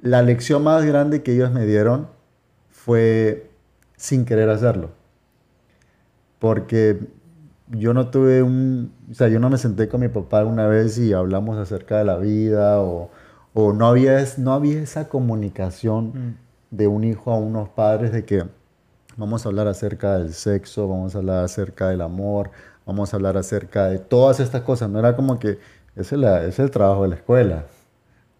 La lección más grande que ellos me dieron fue sin querer hacerlo. Porque yo no tuve un, o sea, yo no me senté con mi papá una vez y hablamos acerca de la vida o, o no, había, no había esa comunicación de un hijo a unos padres de que vamos a hablar acerca del sexo, vamos a hablar acerca del amor, vamos a hablar acerca de todas estas cosas. No era como que ese es, la- ese es el trabajo de la escuela.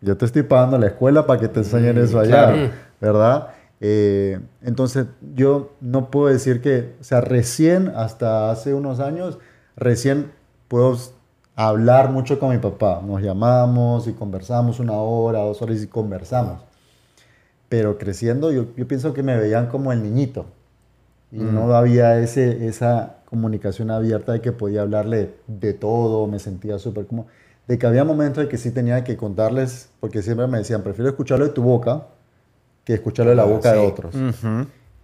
Yo te estoy pagando la escuela para que te enseñen eso allá, claro. ¿verdad? Eh, entonces, yo no puedo decir que, o sea, recién, hasta hace unos años, recién puedo hablar mucho con mi papá. Nos llamamos y conversamos una hora, dos horas y conversamos. Pero creciendo, yo, yo pienso que me veían como el niñito. Y no había ese, esa comunicación abierta de que podía hablarle de todo, me sentía súper como... De que había momentos de que sí tenía que contarles, porque siempre me decían, prefiero escucharlo de tu boca que escucharlo de la Ah, boca de otros.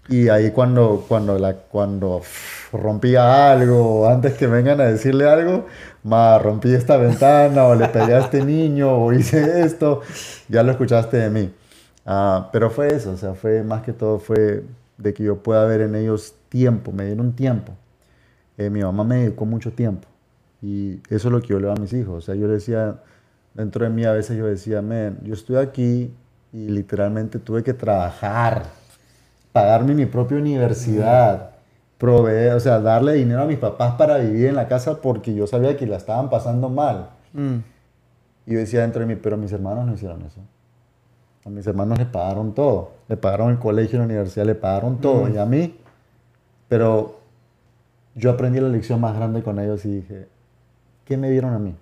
Y ahí cuando, cuando, la, cuando pff, rompía algo, antes que vengan a decirle algo, ma, rompí esta ventana, o le pegué a este niño, o hice esto, ya lo escuchaste de mí. Ah, pero fue eso, o sea, fue más que todo fue de que yo pueda ver en ellos tiempo, me dieron tiempo. Eh, mi mamá me dedicó mucho tiempo. Y eso es lo que yo le doy a mis hijos. O sea, yo le decía, dentro de mí a veces yo decía, men, yo estoy aquí y literalmente tuve que trabajar, pagarme mi propia universidad, proveer, o sea, darle dinero a mis papás para vivir en la casa porque yo sabía que la estaban pasando mal. Mm. Y yo decía dentro de mí, pero mis hermanos no hicieron eso. A mis hermanos le pagaron todo. Le pagaron el colegio, la universidad, le pagaron todo. Y a mí, pero yo aprendí la lección más grande con ellos y dije, ¿qué me dieron a mí?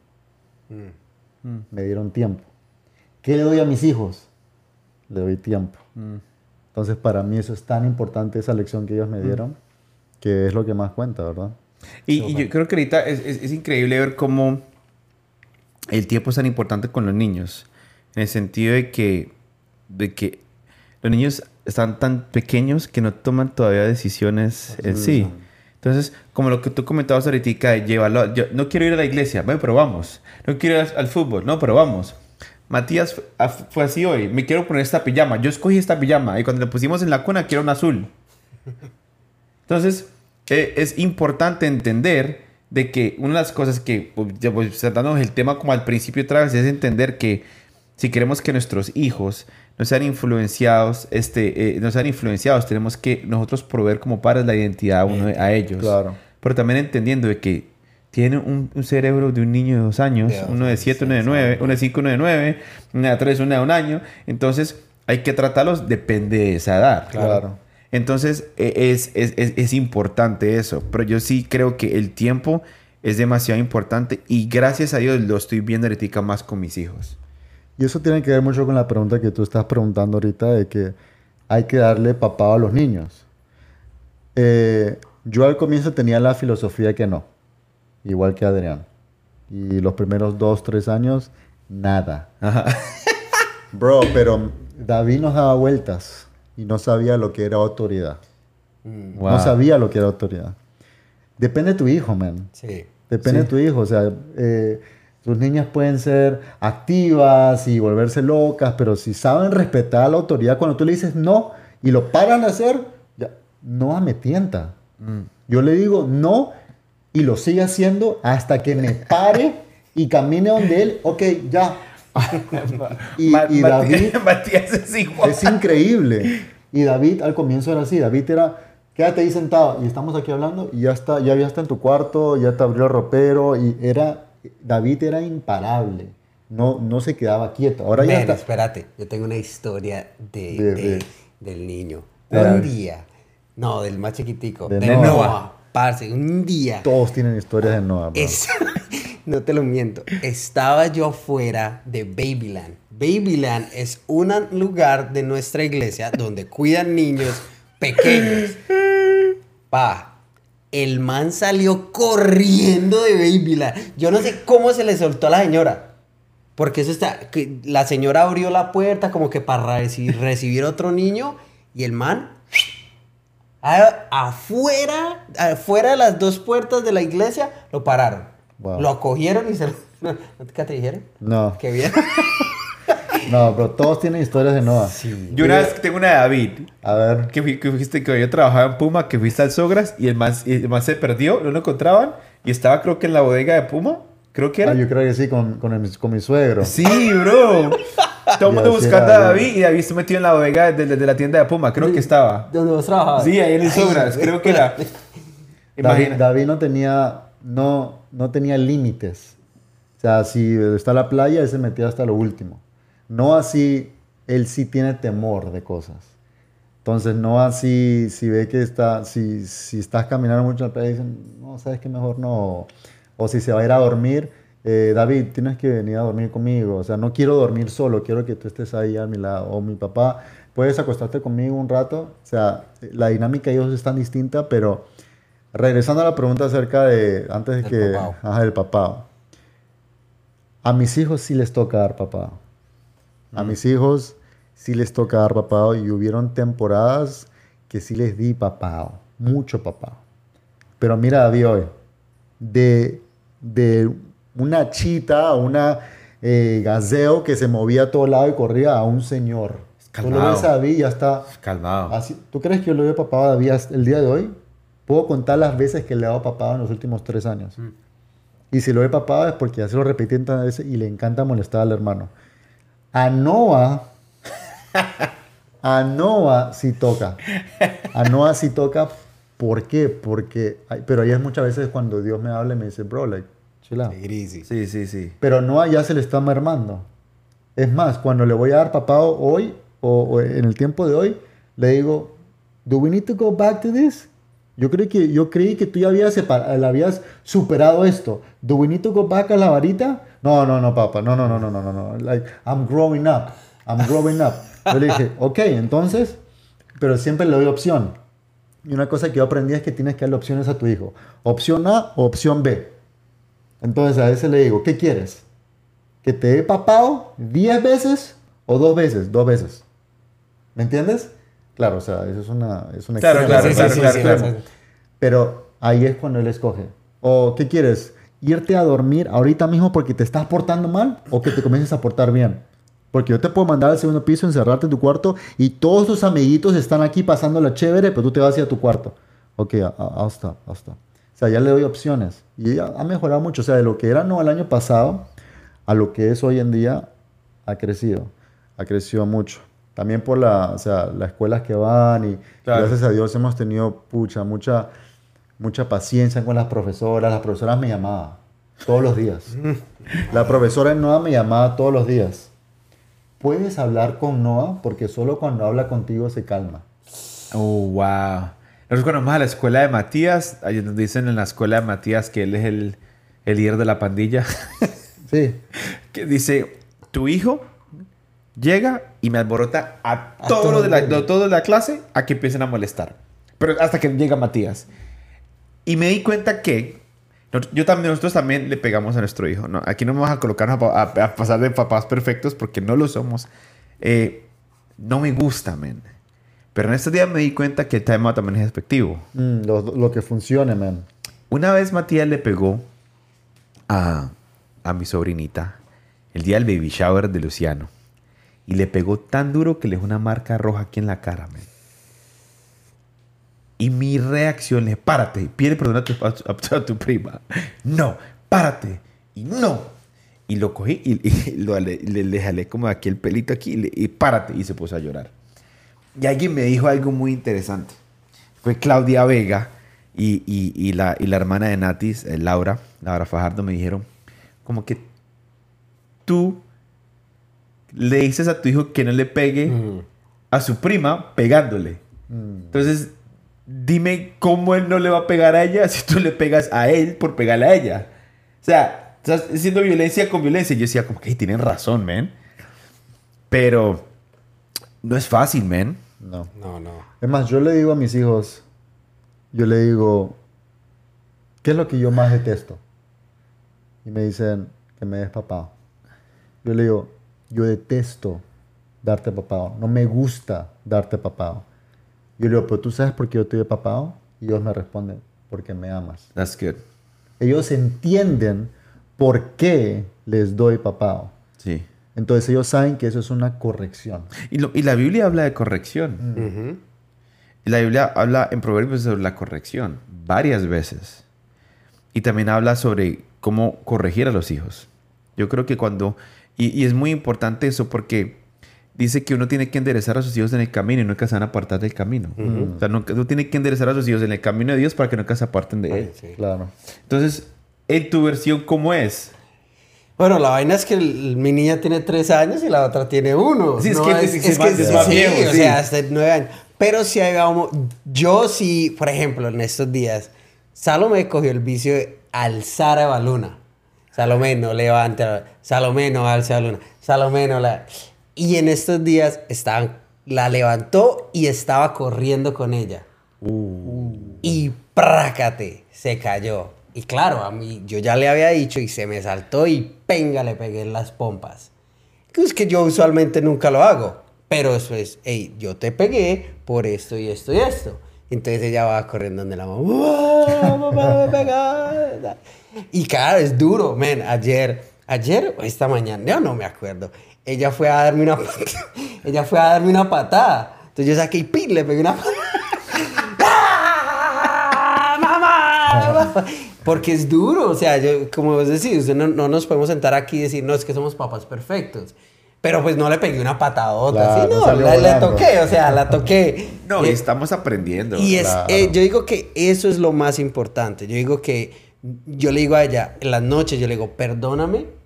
Me dieron tiempo. ¿Qué le doy a mis hijos? Le doy tiempo. Entonces, para mí eso es tan importante, esa lección que ellos me dieron, que es lo que más cuenta, ¿verdad? Y, y yo creo que ahorita es, es- es increíble ver cómo el tiempo es tan importante con los niños. En el sentido de que, de que los niños están tan pequeños que no toman todavía decisiones en sí. Entonces, como lo que tú comentabas ahorita, yo no quiero ir a la iglesia, bueno, pero vamos. No quiero ir al, fútbol, no, pero vamos. Matías ah, fue así hoy, me quiero poner esta pijama. Yo escogí esta pijama y cuando le pusimos en la cuna quiero un azul. Entonces, eh, es importante entender de que una de las cosas que, pues, pues, tratándonos el tema como al principio otra vez, es entender que si queremos que nuestros hijos no sean influenciados, este, eh, no sean influenciados, tenemos que nosotros proveer como padres la identidad a, uno, a ellos. Claro. Pero también entendiendo de que tiene un, un cerebro de un niño de dos años, uno de siete, uno de nueve, uno de cinco, uno de nueve, una de tres, una de un año. Entonces, hay que tratarlos, depende de esa edad. Claro. Entonces, e- es, es, es, es importante eso. Pero yo sí creo que el tiempo es demasiado importante y gracias a Dios lo estoy viendo ahorita más con mis hijos. Y eso tiene que ver mucho con la pregunta que tú estás preguntando ahorita de que hay que darle papá a los niños. Eh, yo al comienzo tenía la filosofía que no, igual que Adrián. Y los primeros dos, tres años, nada. Bro, pero David nos daba vueltas y no sabía lo que era autoridad. Wow. No sabía lo que era autoridad. Depende de tu hijo, man. Sí. Depende de tu hijo, o sea, eh, tus niñas pueden ser activas y volverse locas, pero si saben respetar la autoridad, cuando tú le dices no y lo paran de hacer, ya, no me tienta. Yo le digo no y lo sigue haciendo hasta que me pare y camine donde él, ok, ya. y, David Matías es igual. es increíble. Y David al comienzo era así. David era, quédate ahí sentado y estamos aquí hablando y ya está, ya, ya está en tu cuarto, ya te abrió el ropero y era, David era imparable. No, no se quedaba quieto. Ahora ya está. espérate, yo tengo una historia de, De- de- de- del niño. Un día, no, del más chiquitico, De Noah. Noah. parce, un día. Todos tienen historias de Noah. Es- no te lo miento. Estaba yo afuera de Babyland. Babyland es un lugar de nuestra iglesia donde cuidan niños pequeños. Pa, el man salió corriendo de Babyland. Yo no sé cómo se le soltó a la señora. Porque eso está. que la señora abrió la puerta como que para reci- recibir otro niño. Y el man. a- Afuera, afuera de las dos puertas de la iglesia, lo pararon. Wow. Lo acogieron y se lo. ¿No ¿Qué te dijeron? No, Qué bien. no, pero todos tienen historias de Noah. Yo una vez tengo una de David. A ver, Que, fui- que fuiste que yo trabajaba en Puma, que fuiste al Sogras y el man, y el man se perdió, no lo encontraban y estaba creo que en la bodega de Puma, creo que era. ah, yo creo que sí, con, con, el- con mi suegro. Sí, bro. Todo el mundo buscando a. David y David se metió en la bodega de, de- de la tienda de Puma, creo que estaba. ¿Dónde vos trabajabas? Sí, ahí en el Sogras, creo que era. David. David no tenía, no, no tenía límites. O sea, si está la playa, él se metía hasta lo último. No así, él sí tiene temor de cosas. Entonces, no así, si ve que está, si, si estás caminando mucho playa, dicen, no, sabes que mejor no. O si se va a ir a dormir, eh, David, tienes que venir a dormir conmigo. O sea, no quiero dormir solo, quiero que tú estés ahí a mi lado. O mi papá, puedes acostarte conmigo un rato. O sea, la dinámica de ellos es tan distinta, pero regresando a la pregunta acerca de, antes de que, papao. ajá, del papá. A mis hijos sí les toca dar papá. A mis hijos sí les toca dar papá y hubieron temporadas que sí les di papá, mucho papá. Pero mira David hoy, de, de una chita a una eh, gazeo que se movía a todo lado y corría a un señor. Tú lo Calmado. ves a David ya está. Calmado. Así, ¿Tú crees que yo le doy papá a David el día de hoy? Puedo contar las veces que le he dado papá en los últimos tres años. Y si lo doy papá es porque ya se lo repetí tantas veces y le encanta molestar al hermano. A Noah, a Noah sí toca. A Noah sí toca. ¿Por qué? Porque, pero ahí es muchas veces cuando Dios me habla y me dice, bro, like, chill out. Sí, sí, sí. Pero Noah ya se le está mermando. Es más, cuando le voy a dar papá hoy, o, o en el tiempo de hoy, le digo, ¿Do we need to go back to this? Yo creí que, yo creí que tú ya habías, separa- habías superado esto. ¿Do we need to go back a la varita? No, no, no, papá. No, no, no, no, no, no, no. Like, I'm growing up. I'm growing up. Yo le dije, ok, entonces, pero siempre le doy opción. Y una cosa que yo aprendí es que tienes que darle opciones a tu hijo. Opción A o opción B. Entonces a veces le digo, ¿qué quieres? ¿Que te dé papado 10 veces o dos veces? Dos veces. ¿Me entiendes? Claro, o sea, eso es una, es una Claro, claro, claro, claro. Pero ahí es cuando él escoge. ¿O qué quieres? ¿Irte a dormir ahorita mismo porque te estás portando mal o que te comiences a portar bien? Porque yo te puedo mandar al segundo piso, encerrarte en tu cuarto y todos tus amiguitos están aquí pasando la chévere, pero tú te vas hacia tu cuarto. Ok, hasta, hasta. O sea, ya le doy opciones. Y ha mejorado mucho. O sea, de lo que era no el año pasado a lo que es hoy en día, ha crecido. Ha crecido mucho. También por la, o sea, las escuelas que van y gracias a Dios hemos tenido pucha, mucha, mucha paciencia con las profesoras. Las profesoras me llamaban todos los días. La profesora Noah me llamaba todos los días puedes hablar con Noah porque solo cuando habla contigo se calma. Oh, wow. Nosotros cuando vamos a la escuela de Matías, ahí nos dicen en la escuela de Matías que él es el, el líder de la pandilla. Sí. que dice, tu hijo llega y me alborota a, todos los de, la, de la clase a que empiecen a molestar. Pero hasta que llega Matías. Y me di cuenta que yo también, nosotros también le pegamos a nuestro hijo. ¿no? Aquí no me vamos a colocar a, pasar de papás perfectos porque no lo somos. Eh, no me gusta, men. Pero en estos días me di cuenta que el tema también es efectivo. Mm, lo, que funcione, man. Una vez Matías le pegó a, a mi sobrinita el día del baby shower de Luciano. Y le pegó tan duro que le dejó una marca roja aquí en la cara, men. Y mi reacción es, párate, pide perdón a tu, a, tu prima. No, párate. Y no. Y lo cogí y, lo, le, le, jalé como aquí el pelito aquí y, párate. Y se puso a llorar. Y alguien me dijo algo muy interesante. Fue Claudia Vega y, y la, la, hermana de Natis, eh, Laura, Laura Fajardo, me dijeron como que tú le dices a tu hijo que no le pegue a su prima pegándole. Mm. Entonces dime cómo él no le va a pegar a ella si tú le pegas a él por pegarle a ella. O sea, estás haciendo violencia con violencia. Yo decía, como que tienen razón, men. Pero no es fácil, men. No. No, no. Es más, yo le digo a mis hijos, yo le digo, ¿qué es lo que yo más detesto? Y me dicen que me des papá. Yo le digo, yo detesto darte papá. No me gusta darte papá. Yo le digo, pero tú sabes por qué yo estoy papado? Y ellos me responden, porque me amas. That's good. Ellos entienden por qué les doy papado. Sí. Entonces ellos saben que eso es una corrección. Y, y la Biblia habla de corrección. La Biblia habla en Proverbios sobre la corrección varias veces. Y también habla sobre cómo corregir a los hijos. Yo creo que cuando... Y, y es muy importante eso porque dice que uno tiene que enderezar a sus hijos en el camino y nunca se van a apartar del camino. O sea, uno, tiene que enderezar a sus hijos en el camino de Dios para que nunca se aparten de él. Claro. Entonces, en tu versión, ¿cómo es? Bueno, la vaina es que mi niña tiene tres años y la otra tiene uno. Sí, es que es, más, es más viejo. o sea, hasta nueve años. Pero si hay, vamos, yo sí, por ejemplo, en estos días, Salomé cogió el vicio de alzar a Baluna. Salomé no levanta, Salomé no alza a Baluna, Salomé no la... Y en estos días estaban, la levantó y estaba corriendo con ella. Uh. Y prácate, se cayó. Y claro, a mí yo ya le había dicho y se me saltó y penga le pegué en las pompas. Que es que yo usualmente nunca lo hago. Pero eso es, hey, yo te pegué por esto y esto y esto. Entonces ella va corriendo donde la mamá. y claro, es duro, men. Ayer, ayer o esta mañana, yo no me acuerdo ella fue a darme una ella fue a darme una patada. Entonces yo saqué y ¡pin! le pegué una patada. ¡Ah, ¡Mamá! Porque es duro, o sea, yo, como vos decís, no, no, nos podemos sentar aquí y decir, no, es que somos papás perfectos. Pero pues no le pegué una patadota, no, la, toqué, o sea, la toqué. No, eh, estamos aprendiendo. Y es, eh, yo digo que eso es lo más importante. Yo digo que, yo le digo a ella, en las noches, yo le digo, perdóname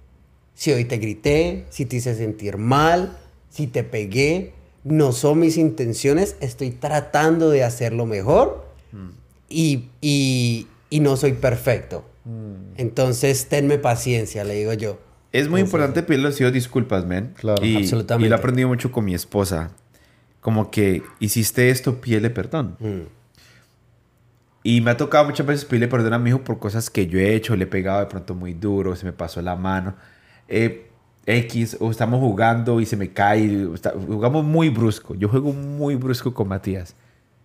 si hoy te grité, si te hice sentir mal, si te pegué, no son mis intenciones, estoy tratando de hacerlo mejor mm. y, y, y, no soy perfecto. Mm. Entonces, tenme paciencia, le digo yo. Es muy importante pedirle los disculpas, men. Claro, y, absolutamente. Y lo he aprendido mucho con mi esposa. Como que hiciste esto, pídele perdón. Mm. Y me ha tocado muchas veces pedirle perdón a mi hijo por cosas que yo he hecho, le he pegado de pronto muy duro, se me pasó la mano eh, X o estamos jugando y se me cae, jugamos muy brusco. Yo juego muy brusco con Matías.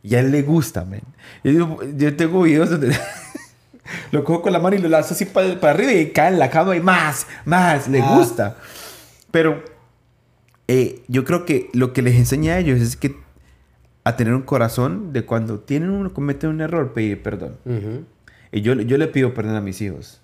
Y a él le gusta, men. Yo, yo tengo videos donde lo cojo con la mano y lo lanzo así para, para, arriba y cae en la cama y más, más, le gusta. Pero eh, yo creo que lo que les enseña a ellos es que a tener un corazón de cuando tienen uno comete un error, pedir perdón. Y yo, yo le pido perdón a mis hijos.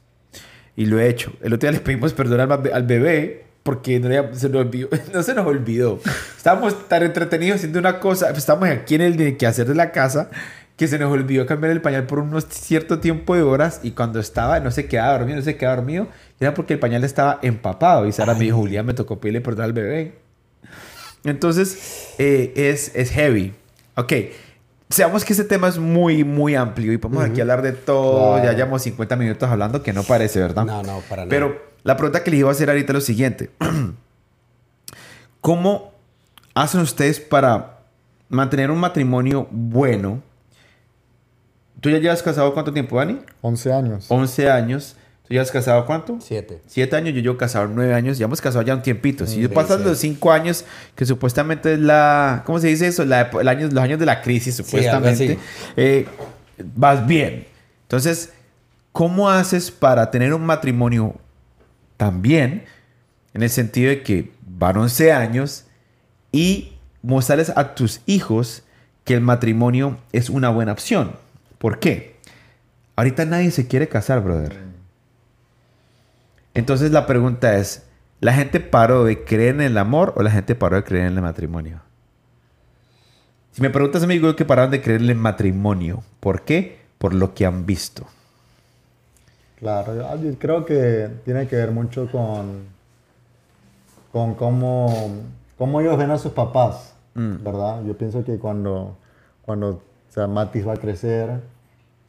Y lo he hecho. El otro día les pedimos perdón al, be- al bebé porque no, le- se, nos olvidó, no se nos olvidó. Estábamos tan entretenidos haciendo una cosa. Estábamos aquí en el quehacer de la casa que se nos olvidó cambiar el pañal por unos cierto tiempo de horas y cuando estaba no se quedaba dormido, no se quedaba dormido, era porque el pañal estaba empapado y Sara me dijo, Julián, me tocó pedirle perdón al bebé. Entonces, eh, es, es heavy. Ok, seamos que ese tema es muy, muy amplio y podemos aquí hablar de todo. Claro. Ya llevamos 50 minutos hablando, que no parece, ¿verdad? No, no, para nada. Pero la pregunta que les iba a hacer ahorita es lo siguiente. ¿Cómo hacen ustedes para mantener un matrimonio bueno? ¿Tú ya llevas casado cuánto tiempo, Dani? 11 años. 11 años. ¿Tú ya has casado cuánto? Siete. Siete años, yo llevo casado nueve años, ya hemos casado ya un tiempito. Si Sí, pasan sí. los cinco años, que supuestamente es la, ¿cómo se dice eso? La, el año- los años de la crisis, supuestamente. así. eh, vas bien. Entonces, ¿cómo haces para tener un matrimonio tan bien? En el sentido de que van 11 años y mostrarles a tus hijos que el matrimonio es una buena opción. ¿Por qué? Ahorita nadie se quiere casar, brother. Entonces la pregunta es, ¿la gente paró de creer en el amor o la gente paró de creer en el matrimonio? Si me preguntas a mí, digo que pararon de creer en el matrimonio. ¿Por qué? Por lo que han visto. Claro, yo- yo creo que tiene que ver mucho con, con cómo, cómo ellos ven a sus papás, Mm. ¿verdad? Yo pienso que cuando, cuando o sea, Matis va a crecer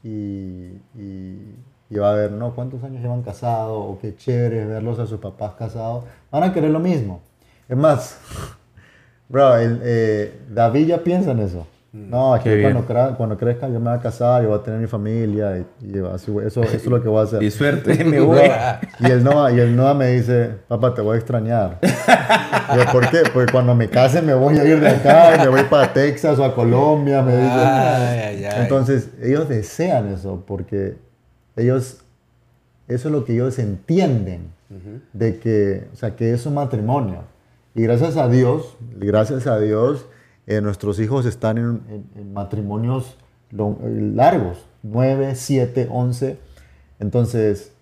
y, y, y va a ver, ¿no? ¿Cuántos años llevan casados? O qué chévere verlos a sus papás casados. Van a querer lo mismo. Es más, bro, el, eh, David ya piensa en eso. No, aquí cuando, cra- cuando crezca yo me voy a casar, yo voy a tener mi familia y, y así, eso, eso es lo que voy a hacer. Y suerte, voy. y el Noah, y el Noah me dice, papá, te voy a extrañar. Yo, ¿Por qué? Porque cuando me case me voy a ir de acá, y me voy para Texas o a Colombia, me dice. Ay, ay, ay. Entonces, ellos desean eso, porque ellos, eso es lo que ellos entienden, de que, o sea, que es un matrimonio. Y gracias a Dios, gracias a Dios, eh, nuestros hijos están en, en- en matrimonios eh, largos, 9, 7, 11. Entonces,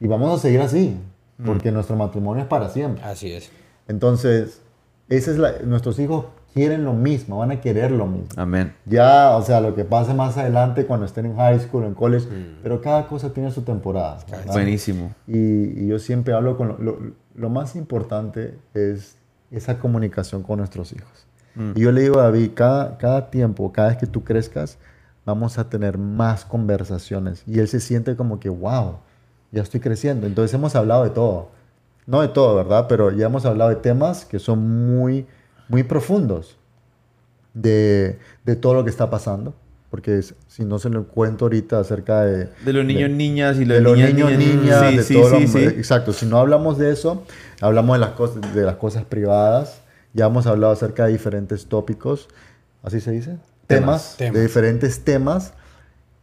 y vamos a seguir así, porque nuestro matrimonio es para siempre. Así es. Entonces, esa es la, nuestros hijos quieren lo mismo, van a querer lo mismo. Amén. Ya, o sea, lo que pase más adelante cuando estén en high school, en college, pero cada cosa tiene su temporada. ¿verdad? Buenísimo. Y, y yo siempre hablo con lo, lo- lo más importante es esa comunicación con nuestros hijos. Y yo le digo a David, cada, cada tiempo, cada vez que tú crezcas, vamos a tener más conversaciones. Y él se siente como que, wow, ya estoy creciendo. Entonces hemos hablado de todo. No de todo, ¿verdad? Pero ya hemos hablado de temas que son muy, muy profundos de, de todo lo que está pasando. Porque es- si no se lo cuento ahorita acerca de, De los niños, niñas y los de los niñas, niños, niñas, Sí, de sí, todo sí, lo- sí. Exacto, si no hablamos de eso, hablamos de las, cosas, de las cosas privadas, ya hemos hablado acerca de diferentes tópicos, ¿así se dice? Temas, Temas. de diferentes temas,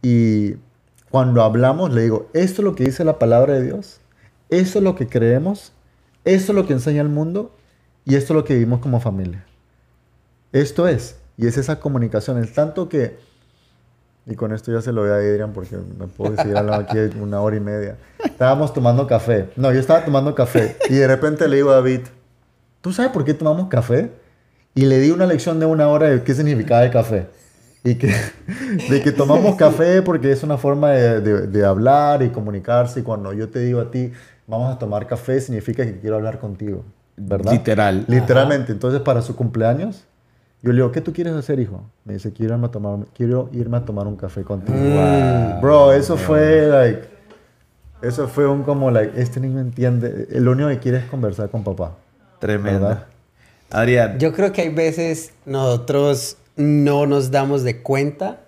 y cuando hablamos le digo, esto es lo que dice la palabra de Dios, esto es lo que creemos, esto es lo que enseña el mundo, y esto es lo que vivimos como familia. Esto es, y es esa comunicación, el tanto que... Y con esto ya se lo voy a Adrian porque me puedo seguir hablando aquí una hora y media. Estábamos tomando café. No, yo estaba tomando café. Y de repente le digo a David, ¿tú sabes por qué tomamos café? Y le di una lección de una hora de qué significaba el café. Y que, de que tomamos café porque es una forma de, de- de hablar y comunicarse. Y cuando yo te digo a ti, vamos a tomar café, significa que quiero hablar contigo. ¿Verdad? Literal. Literalmente. Entonces, para su cumpleaños, yo le digo, ¿qué tú quieres hacer, hijo? Me dice, quiero irme a tomar, quiero irme a tomar un café contigo. Bro, eso fue, like, eso fue un como, like, este niño entiende, lo único que quiere es conversar con papá. Tremendo. ¿Verdad? Adrián. Yo creo que hay veces nosotros no nos damos de cuenta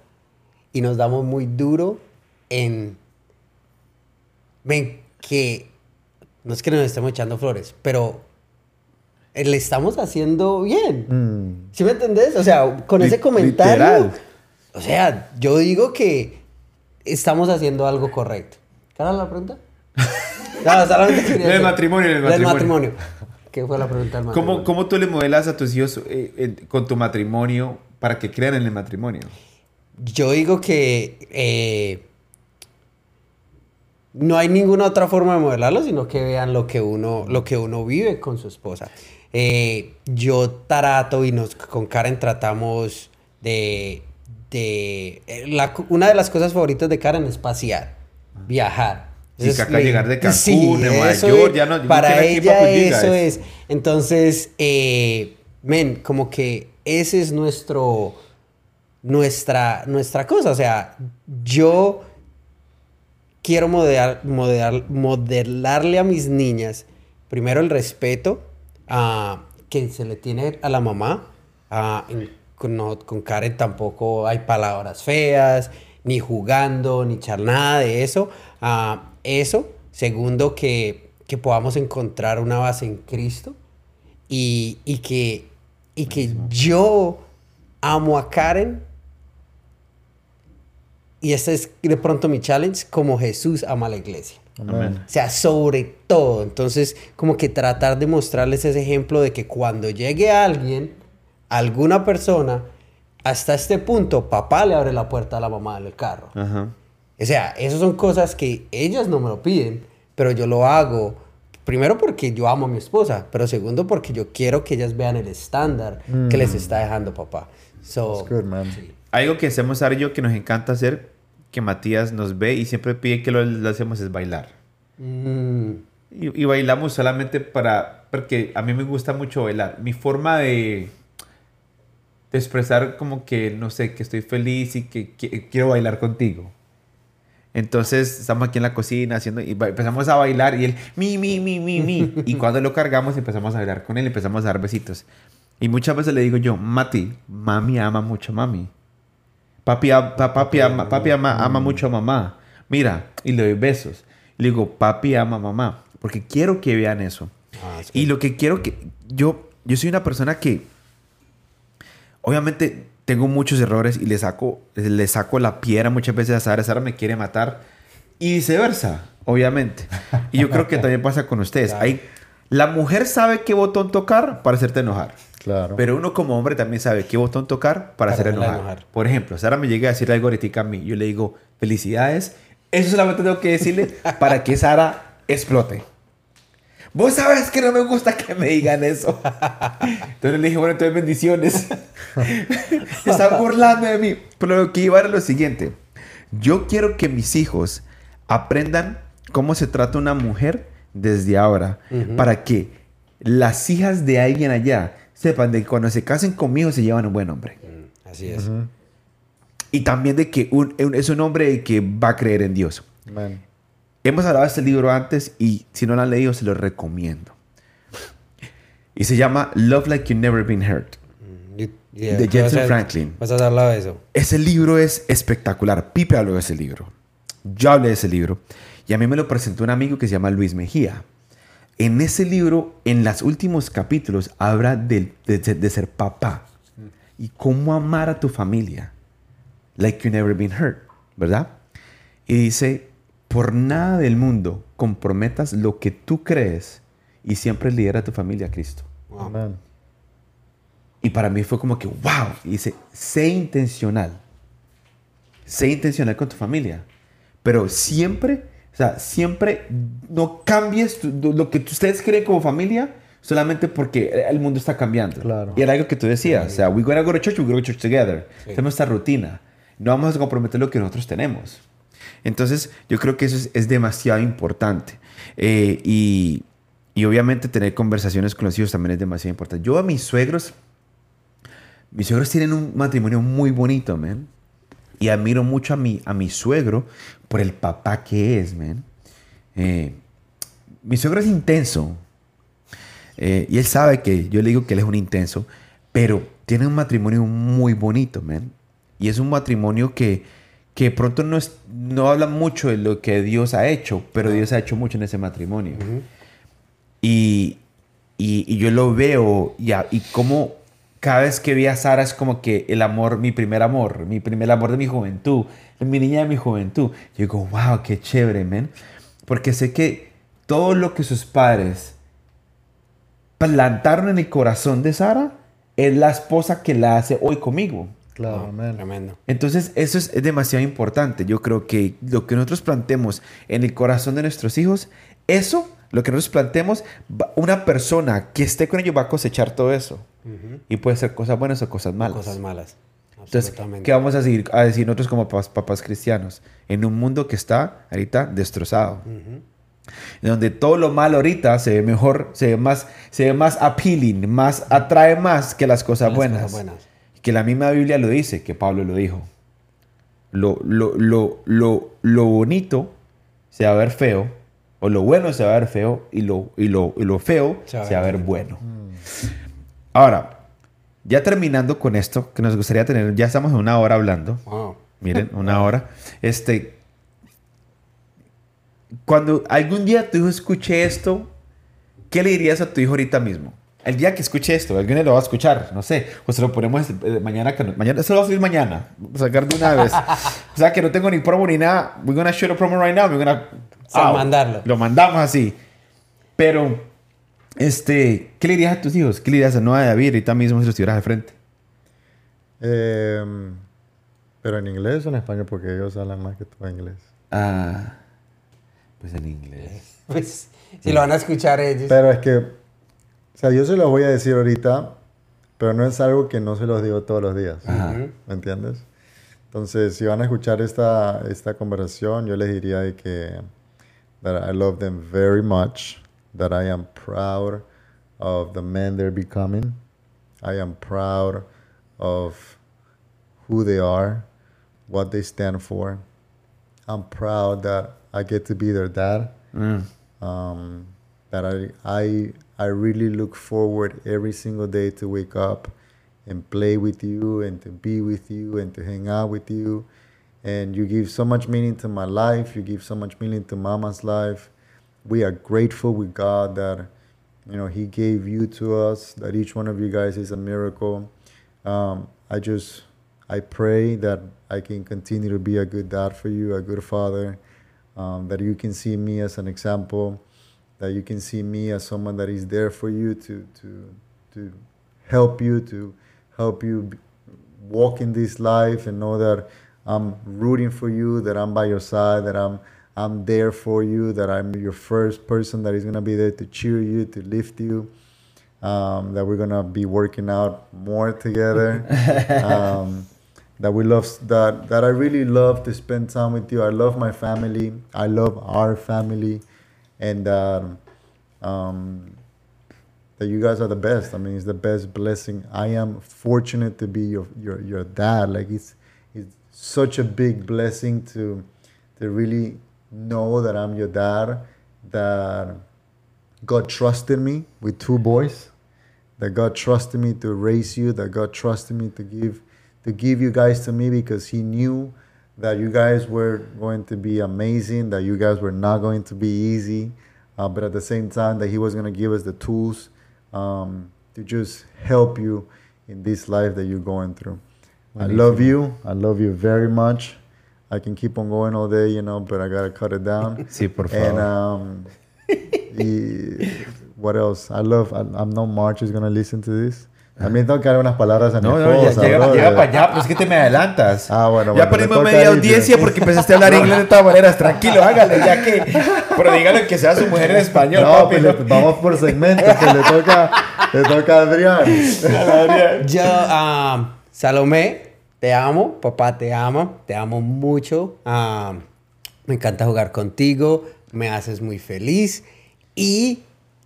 y nos damos muy duro en... Ven, que no es que nos estemos echando flores, pero le estamos haciendo bien. Mm, ¿Sí me entendés? O sea, con ese comentario... literal. O sea, yo digo que estamos haciendo algo correcto. ¿Qué era la pregunta? No, solamente quería Del decir- matrimonio, del Del matrimonio. matrimonio. ¿Qué fue la pregunta del ¿Cómo, matrimonio? ¿Cómo tú le modelas a tus hijos eh, con tu matrimonio para que crean en el matrimonio? Yo digo que eh, no hay ninguna otra forma de modelarlo, sino que vean lo que uno, lo que uno vive con su esposa. Eh, yo trato y nos, con Karen tratamos de... de eh, la- una de las cosas favoritas de Karen es pasear, viajar. Sí, que acá le- llegar de Cancún, de Nueva York, es- ya no- Para ella eso es- es. Entonces, eh, men, como que ese es nuestro nuestra, nuestra cosa. O sea, yo quiero modelar, modelar- modelarle a mis niñas primero el respeto ah, que se le tiene a la mamá. En- con, Karen tampoco hay palabras feas, ni jugando, ni echar nada de eso. Ah, eso. Segundo, que, que podamos encontrar una base en Cristo y, y que, y que yo amo a Karen y este es de pronto mi challenge, como Jesús ama a la iglesia. Amén. O sea, sobre todo. Entonces, como que tratar de mostrarles ese ejemplo de que cuando llegue alguien, alguna persona, hasta este punto, papá le abre la puerta a la mamá del carro. Ajá. O sea, esas son cosas que ellas no me lo piden, pero yo lo hago. Primero porque yo amo a mi esposa, pero segundo porque yo quiero que ellas vean el estándar que les está dejando papá. So, That's good, man. Algo que hacemos Sara y yo que nos encanta hacer, que Matías nos ve y siempre pide que lo, lo hacemos es bailar. mm, Y, y bailamos solamente para... Porque a mí me gusta mucho bailar. Mi forma de, de expresar como que, no sé, que estoy feliz y que, que quiero bailar contigo. Entonces estamos aquí en la cocina haciendo y empezamos a bailar y él mi mi mi mi mi y cuando lo cargamos empezamos a bailar con él empezamos a dar besitos y muchas veces le digo yo Mati mami ama mucho a mami papi a- pa- papi ama, papi ama, ama mucho a mamá mira y le doy besos le digo papi ama a mamá porque quiero que vean eso ah, es y lo que quiero que yo yo soy una persona que obviamente tengo muchos errores y le saco le saco la piedra muchas veces a Sara, Sara me quiere matar y viceversa, obviamente. Y yo creo que también pasa con ustedes. Claro. Hay, la mujer sabe qué botón tocar para hacerte enojar. Claro. Pero uno como hombre también sabe qué botón tocar para, Para hacer enojar. enojar. Por ejemplo, Sara me llega a decir algo ahorita a mí. Yo le digo, felicidades. Eso solamente tengo que decirle para que Sara explote. Vos sabes que no me gusta que me digan eso. Entonces le dije, bueno, entonces bendiciones. Están burlando de mí. Pero lo que iba era lo siguiente. Yo quiero que mis hijos aprendan cómo se trata una mujer desde ahora. Para que las hijas de alguien allá sepan de que cuando se casen conmigo se llevan un buen hombre. mm, así es. Y también de que un- un- es un hombre que va a creer en Dios. Amén. Hemos hablado de este libro antes y si no lo han leído se lo recomiendo. Y se llama Love Like You've Never Been Hurt. Mm, De vas Jensen a- Franklin. Vas a hablar de eso. Ese libro es espectacular. Pipe habló de ese libro. Yo hablé de ese libro. Y a mí me lo presentó un amigo que se llama Luis Mejía. En ese libro, en los últimos capítulos, habla de, de- de ser papá. Y cómo amar a tu familia. Like you never been hurt. ¿Verdad? Y dice, por nada del mundo comprometas lo que tú crees y siempre lidera a tu familia a Cristo. Wow. Amén. Y para mí fue como que, wow. Y dice, sé intencional. Sé intencional con tu familia. Pero siempre, sea, siempre no cambies tu- lo que ustedes creen como familia solamente porque el mundo está cambiando. Claro. Y era algo que tú decías. O sea, we're gonna go to church, we're gonna go to church together. Sí. Tenemos esta rutina. No vamos a comprometer lo que nosotros tenemos. Entonces, yo creo que eso es, es demasiado importante. Eh, y, y obviamente tener conversaciones con los hijos también es demasiado importante. Yo a mis suegros, mis suegros tienen un matrimonio muy bonito, man. Y admiro mucho a mi, a mi suegro por el papá que es, man. Eh, mi suegro es intenso. Eh, y él sabe que yo le digo que él es un intenso. Pero tiene un matrimonio muy bonito, man. Y es un matrimonio que, que pronto no, es, no habla mucho de lo que Dios ha hecho, pero Dios ha hecho mucho en ese matrimonio. Y, y, y yo lo veo y, a- y como cada vez que vi a Sara es como que el amor, mi primer amor, mi primer amor de mi juventud, mi niña de mi juventud. Yo digo, wow, qué chévere, man. Porque sé que todo lo que sus padres plantaron en el corazón de Sara es la esposa que la hace hoy conmigo. Claro, Oh, amén. Tremendo. Entonces, eso es, es demasiado importante. Yo creo que lo que nosotros plantemos en el corazón de nuestros hijos, eso, lo que nosotros plantemos, va- una persona que esté con ellos va a cosechar todo eso. Ujú. Y puede ser cosas buenas o cosas malas. Cosas malas. Entonces. ¿qué vamos a decir, a decir nosotros como papás, papás cristianos? En un mundo que está ahorita destrozado. Ujú. En donde todo lo malo ahorita se ve mejor, se ve más, se ve más appealing, más atrae más que las cosas Las buenas. cosas buenas. Que la misma Biblia lo dice, que Pablo lo dijo. Lo, lo, lo, lo, lo bonito se va a ver feo, o lo bueno se va a ver feo, y lo, y lo, y lo feo se va a ver bueno. Ahora, ya terminando con esto, que nos gustaría tener, ya estamos en una hora hablando. Wow. Miren, una hora. Este. Cuando algún día tu hijo escuche esto, ¿qué le dirías a tu hijo ahorita mismo? El día que escuche esto, alguien lo va a escuchar, no sé, o se lo ponemos eh, mañana, que no- mañana, eso lo va a subir mañana, sacar de una vez. o sea que no tengo ni promo ni nada, we're gonna shoot a promo right now, we're gonna Sí, mandarlo. Lo mandamos así. Pero, este, ¿qué le dirías a tus hijos? ¿Qué le dirías a Noah y a David ahorita mismo si los tuvieras de frente? Em, pero en inglés o en español, porque ellos hablan más que tú en inglés. Ah, pues en inglés. Pues, si lo van a escuchar ellos. Pero es que, o sea, yo se los voy a decir ahorita, pero no es algo que no se los digo todos los días. Ajá. ¿Me entiendes? Entonces, si van a escuchar esta, esta conversación, yo les diría de que that I love them very much, that I am proud of the men they're becoming. I am proud of who they are, what they stand for. I'm proud that I get to be their dad Mm. um, that I, I I really look forward every single day to wake up and play with you and to be with you and to hang out with you and you give so much meaning to my life you give so much meaning to mama's life we are grateful with god that you know he gave you to us that each one of you guys is a miracle. Um, i just i pray that i can continue to be a good dad for you a good father um, that you can see me as an example, that you can see me as someone that is there for you to to to help you to help you walk in this life and know that I'm rooting for you, that I'm by your side, that I'm I'm there for you, that I'm your first person that is gonna be there to cheer you, to lift you. Um, that we're gonna be working out more together. um, that we love that that I really love to spend time with you. I love my family. I love our family, and um, um, that you guys are the best. I mean, it's the best blessing. I am fortunate to be your your your dad. Like it's it's such a big blessing to to really know that I'm your dad. That God trusted me with two boys that God trusted me to raise you, that God trusted me to give to give you guys to me because he knew that you guys were going to be amazing, that you guys were not going to be easy, uh, but at the same time that he was going to give us the tools um, to just help you in this life that you're going through. I love you. I love you very much. I can keep on going all day, you know, but I gotta cut it down. Sí, por And favor. um, y, what else? I love. I, I know March is gonna listen to this. También tengo que dar unas palabras a mi No, no, ya, esposa, llega, llega para allá, pues es que te me adelantas. Ah, bueno, Ya perdimos media audiencia porque empezaste a hablar inglés de todas maneras. Tranquilo, hágale, ya que. Pero dígale que sea su mujer en español, No, papi. pues vamos por segmentos, que le toca, le toca a Adrián. Yo, ah, Salomé, te amo, papá te ama, te amo mucho. ah, me encanta jugar contigo, me haces muy feliz y,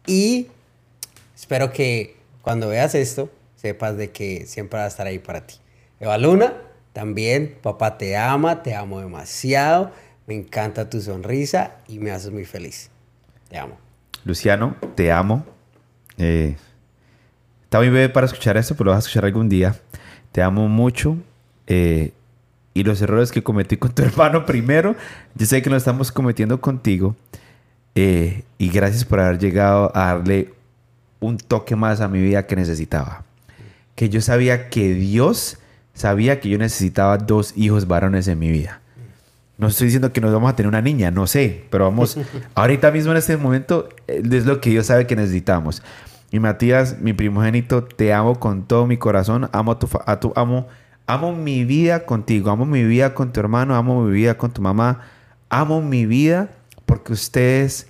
y espero que cuando veas esto sepas de que siempre va a estar ahí para ti. Eva Luna, también, papá te ama, te amo demasiado, me encanta tu sonrisa y me haces muy feliz. Te amo. Luciano, te amo. Eh, está muy bebé para escuchar esto, pero lo vas a escuchar algún día. Te amo mucho. Eh, y los errores que cometí con tu hermano primero, yo sé que lo estamos cometiendo contigo. eh, y gracias por haber llegado a darle un toque más a mi vida que necesitaba. Que yo sabía que Dios sabía que yo necesitaba dos hijos varones en mi vida. No estoy diciendo que nos vamos a tener una niña, no sé, pero vamos, ahorita mismo en este momento eh, es lo que Dios sabe que necesitamos. Y Matías, mi primogénito, te amo con todo mi corazón. Amo a tu, a tu amo, amo mi vida contigo. Amo mi vida con tu hermano. Amo mi vida con tu mamá. Amo mi vida porque ustedes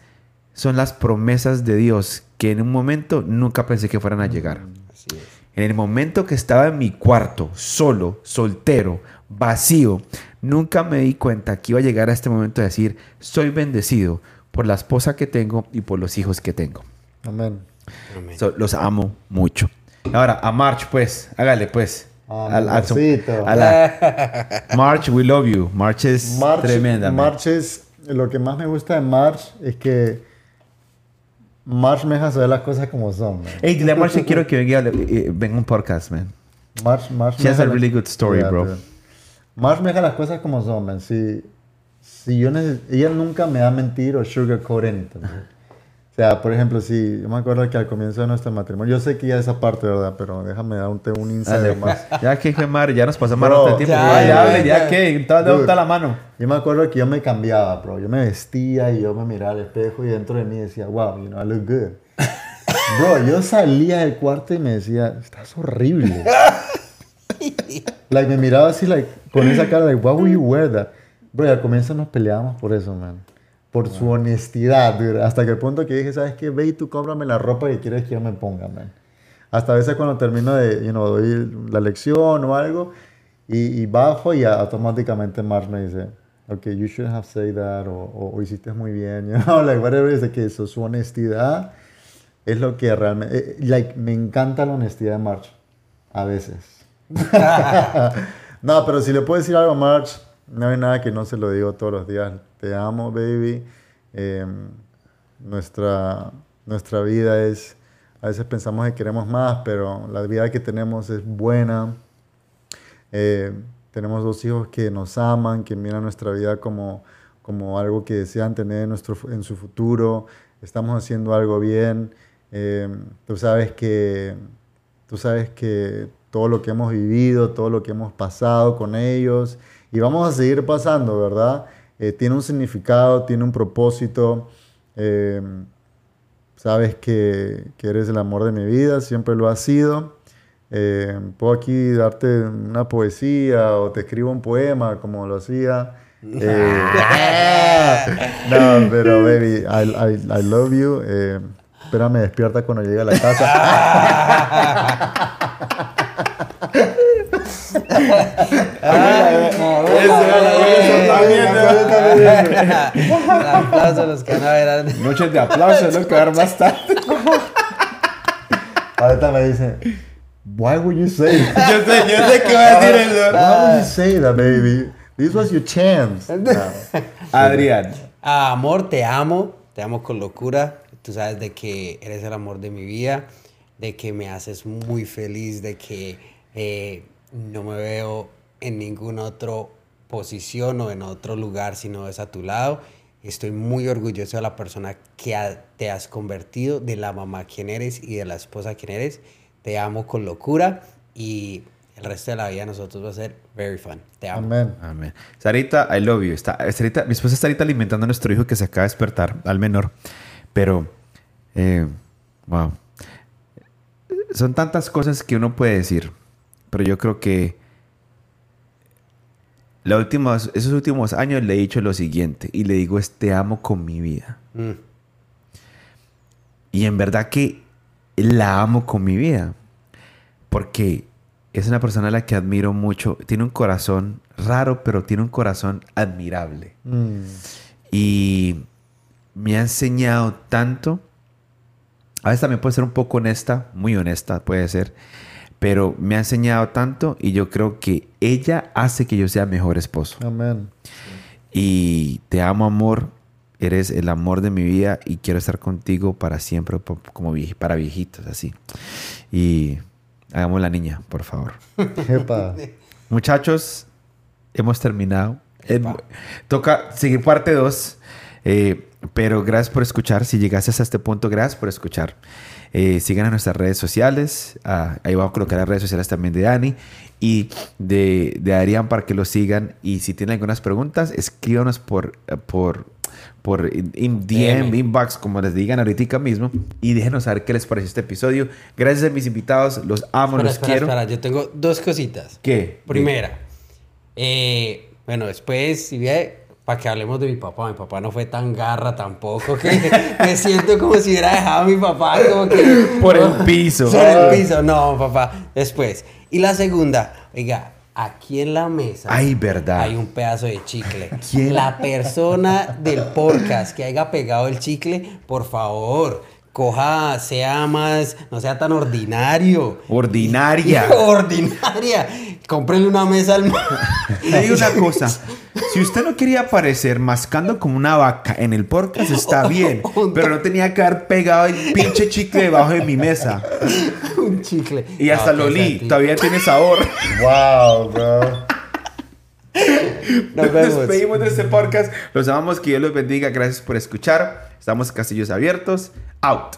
son las promesas de Dios que en un momento nunca pensé que fueran a llegar. Así es. En el momento que estaba en mi cuarto, solo, soltero, vacío, nunca me di cuenta que iba a llegar a este momento de decir, soy bendecido por la esposa que tengo y por los hijos que tengo. Amén. Amén. So, los amo mucho. Ahora, a March, pues, hágale, pues. Ah, Al- amorcito. a la- March, we love you. March es March, tremenda. March es, lo que más me gusta de March es que March me deja saber las cosas como son. man. Hey, dile a March que quiero que venga, eh, venga un podcast, man. March, March She has a really good story, bro. dude. March me deja las cosas como son, man. Si, si yo ella nunca me va a mentir o sugarcoat anything. O sea, por ejemplo, si yo me acuerdo que al comienzo de nuestro matrimonio, yo sé que ya esa parte, ¿verdad? Pero déjame dar un, un insight más. Ya que fue Mar, ya nos pasamos Bro, más tiempo. ya, Ya, ya, ya, que está la mano. Yo me acuerdo que yo me cambiaba, bro. Yo me vestía y yo me miraba al espejo y dentro de mí decía, wow, you know, I look good. Bro, yo salía del cuarto y me decía, estás horrible. like, me miraba así, like, con esa cara, like, why would you wear that? Bro, y al comienzo nos peleábamos por eso, man. Por su honestidad, dude. Hasta que el punto que dije, ¿sabes qué? Ve y tú cómprame la ropa que quieres que yo me ponga, man. Hasta a veces cuando termino de, you know, doy la lección o algo y, y bajo y automáticamente Marge me dice, ok, you should have said that o, o, o hiciste muy bien, you know, like whatever, de que eso, su honestidad es lo que realmente, eh, like, me encanta la honestidad de Marge, a veces. no, pero si le puedo decir algo a Marge, no hay nada que no se lo digo todos los días. Te amo, baby. Eh, nuestra, nuestra vida es, a veces pensamos que queremos más, pero la vida que tenemos es buena. Eh, tenemos dos hijos que nos aman, que miran nuestra vida como, como algo que desean tener en, nuestro, en su futuro. Estamos haciendo algo bien. Eh, tú sabes que tú sabes que todo lo que hemos vivido, todo lo que hemos pasado con ellos y vamos a seguir pasando, ¿verdad? Eh, tiene un significado, tiene un propósito. Eh, sabes que, que eres el amor de mi vida, siempre lo has sido. Eh, puedo aquí darte una poesía o te escribo un poema como lo hacía. Eh, no, pero baby, I, I- I love you. Eh, espérame, despierta cuando llegue a la casa. Un aplauso a los que no verán. Noches de aplauso, es lo que más tarde. Ahorita me dice, why would you say that? Yo sé, yo sé que va a decir eso. Why would you say that, baby? This was your chance. No. Adrián. Ah, amor, te amo, te amo con locura. Tú sabes de que eres el amor de mi vida, de que me haces muy feliz, de que eh, no me veo en ninguna otra posición o en otro lugar sino es a tu lado. Estoy muy orgulloso de la persona que ha- te has convertido, de la mamá quien eres y de la esposa quien eres. Te amo con locura y el resto de la vida nosotros va a ser very fun. Te amo. Amén. Amén. Sarita, I love you. Está, Sarita, mi esposa está ahorita alimentando a nuestro hijo que se acaba de despertar, al menor. Pero, eh, wow. Son tantas cosas que uno puede decir. Pero yo creo que la última- esos últimos años le he dicho lo siguiente. Y le digo es te amo con mi vida. Mm. Y en verdad que la amo con mi vida. Porque es una persona a la que admiro mucho. Tiene un corazón raro, pero tiene un corazón admirable. Mm. Y me ha enseñado tanto. A veces también puede ser un poco honesta, muy honesta puede ser. Pero me ha enseñado tanto y yo creo que ella hace que yo sea mejor esposo. Amén. Y te amo, amor. Eres el amor de mi vida y quiero estar contigo para siempre, como vie- para viejitos, así. Y hagamos la niña, por favor. Epa. Muchachos, hemos terminado. Eh, Epa. toca seguir parte 2. pero gracias por escuchar. Si llegaste hasta este punto, gracias por escuchar. Eh, sigan en nuestras redes sociales. Ah, ahí vamos a colocar las redes sociales también de Dani y de, de Adrián para que lo sigan. Y si tienen algunas preguntas, escríbanos por, eh, por por in- DM, inbox, como les digan ahorita mismo, y déjenos saber qué les pareció este episodio. Gracias a mis invitados, los amo, Espera, los espera, quiero. espera, yo tengo dos cositas. ¿Qué? Primera, eh, bueno, después, si ve, para que hablemos de mi papá, mi papá no fue tan garra tampoco, que me siento como si hubiera dejado a mi papá como que... Por el piso. Por el piso, no, papá, después. Y la segunda, oiga, aquí en la mesa... Ay, verdad. Hay un pedazo de chicle. ¿Quién? La persona del podcast que haya pegado el chicle, por favor, coja, sea más, no sea tan ordinario. Ordinaria. Ordinaria. Cómprele una mesa al... Le digo una cosa. Si usted no quería aparecer mascando como una vaca en el podcast, está bien. Pero no tenía que haber pegado el pinche chicle debajo de mi mesa. un chicle. Y hasta No, lo olí. sentido. Todavía tiene sabor. Wow, bro. Nos Nos vemos. despedimos de este podcast. Los amamos. Que Dios los bendiga. Gracias por escuchar. Estamos Castillos Abiertos. Out.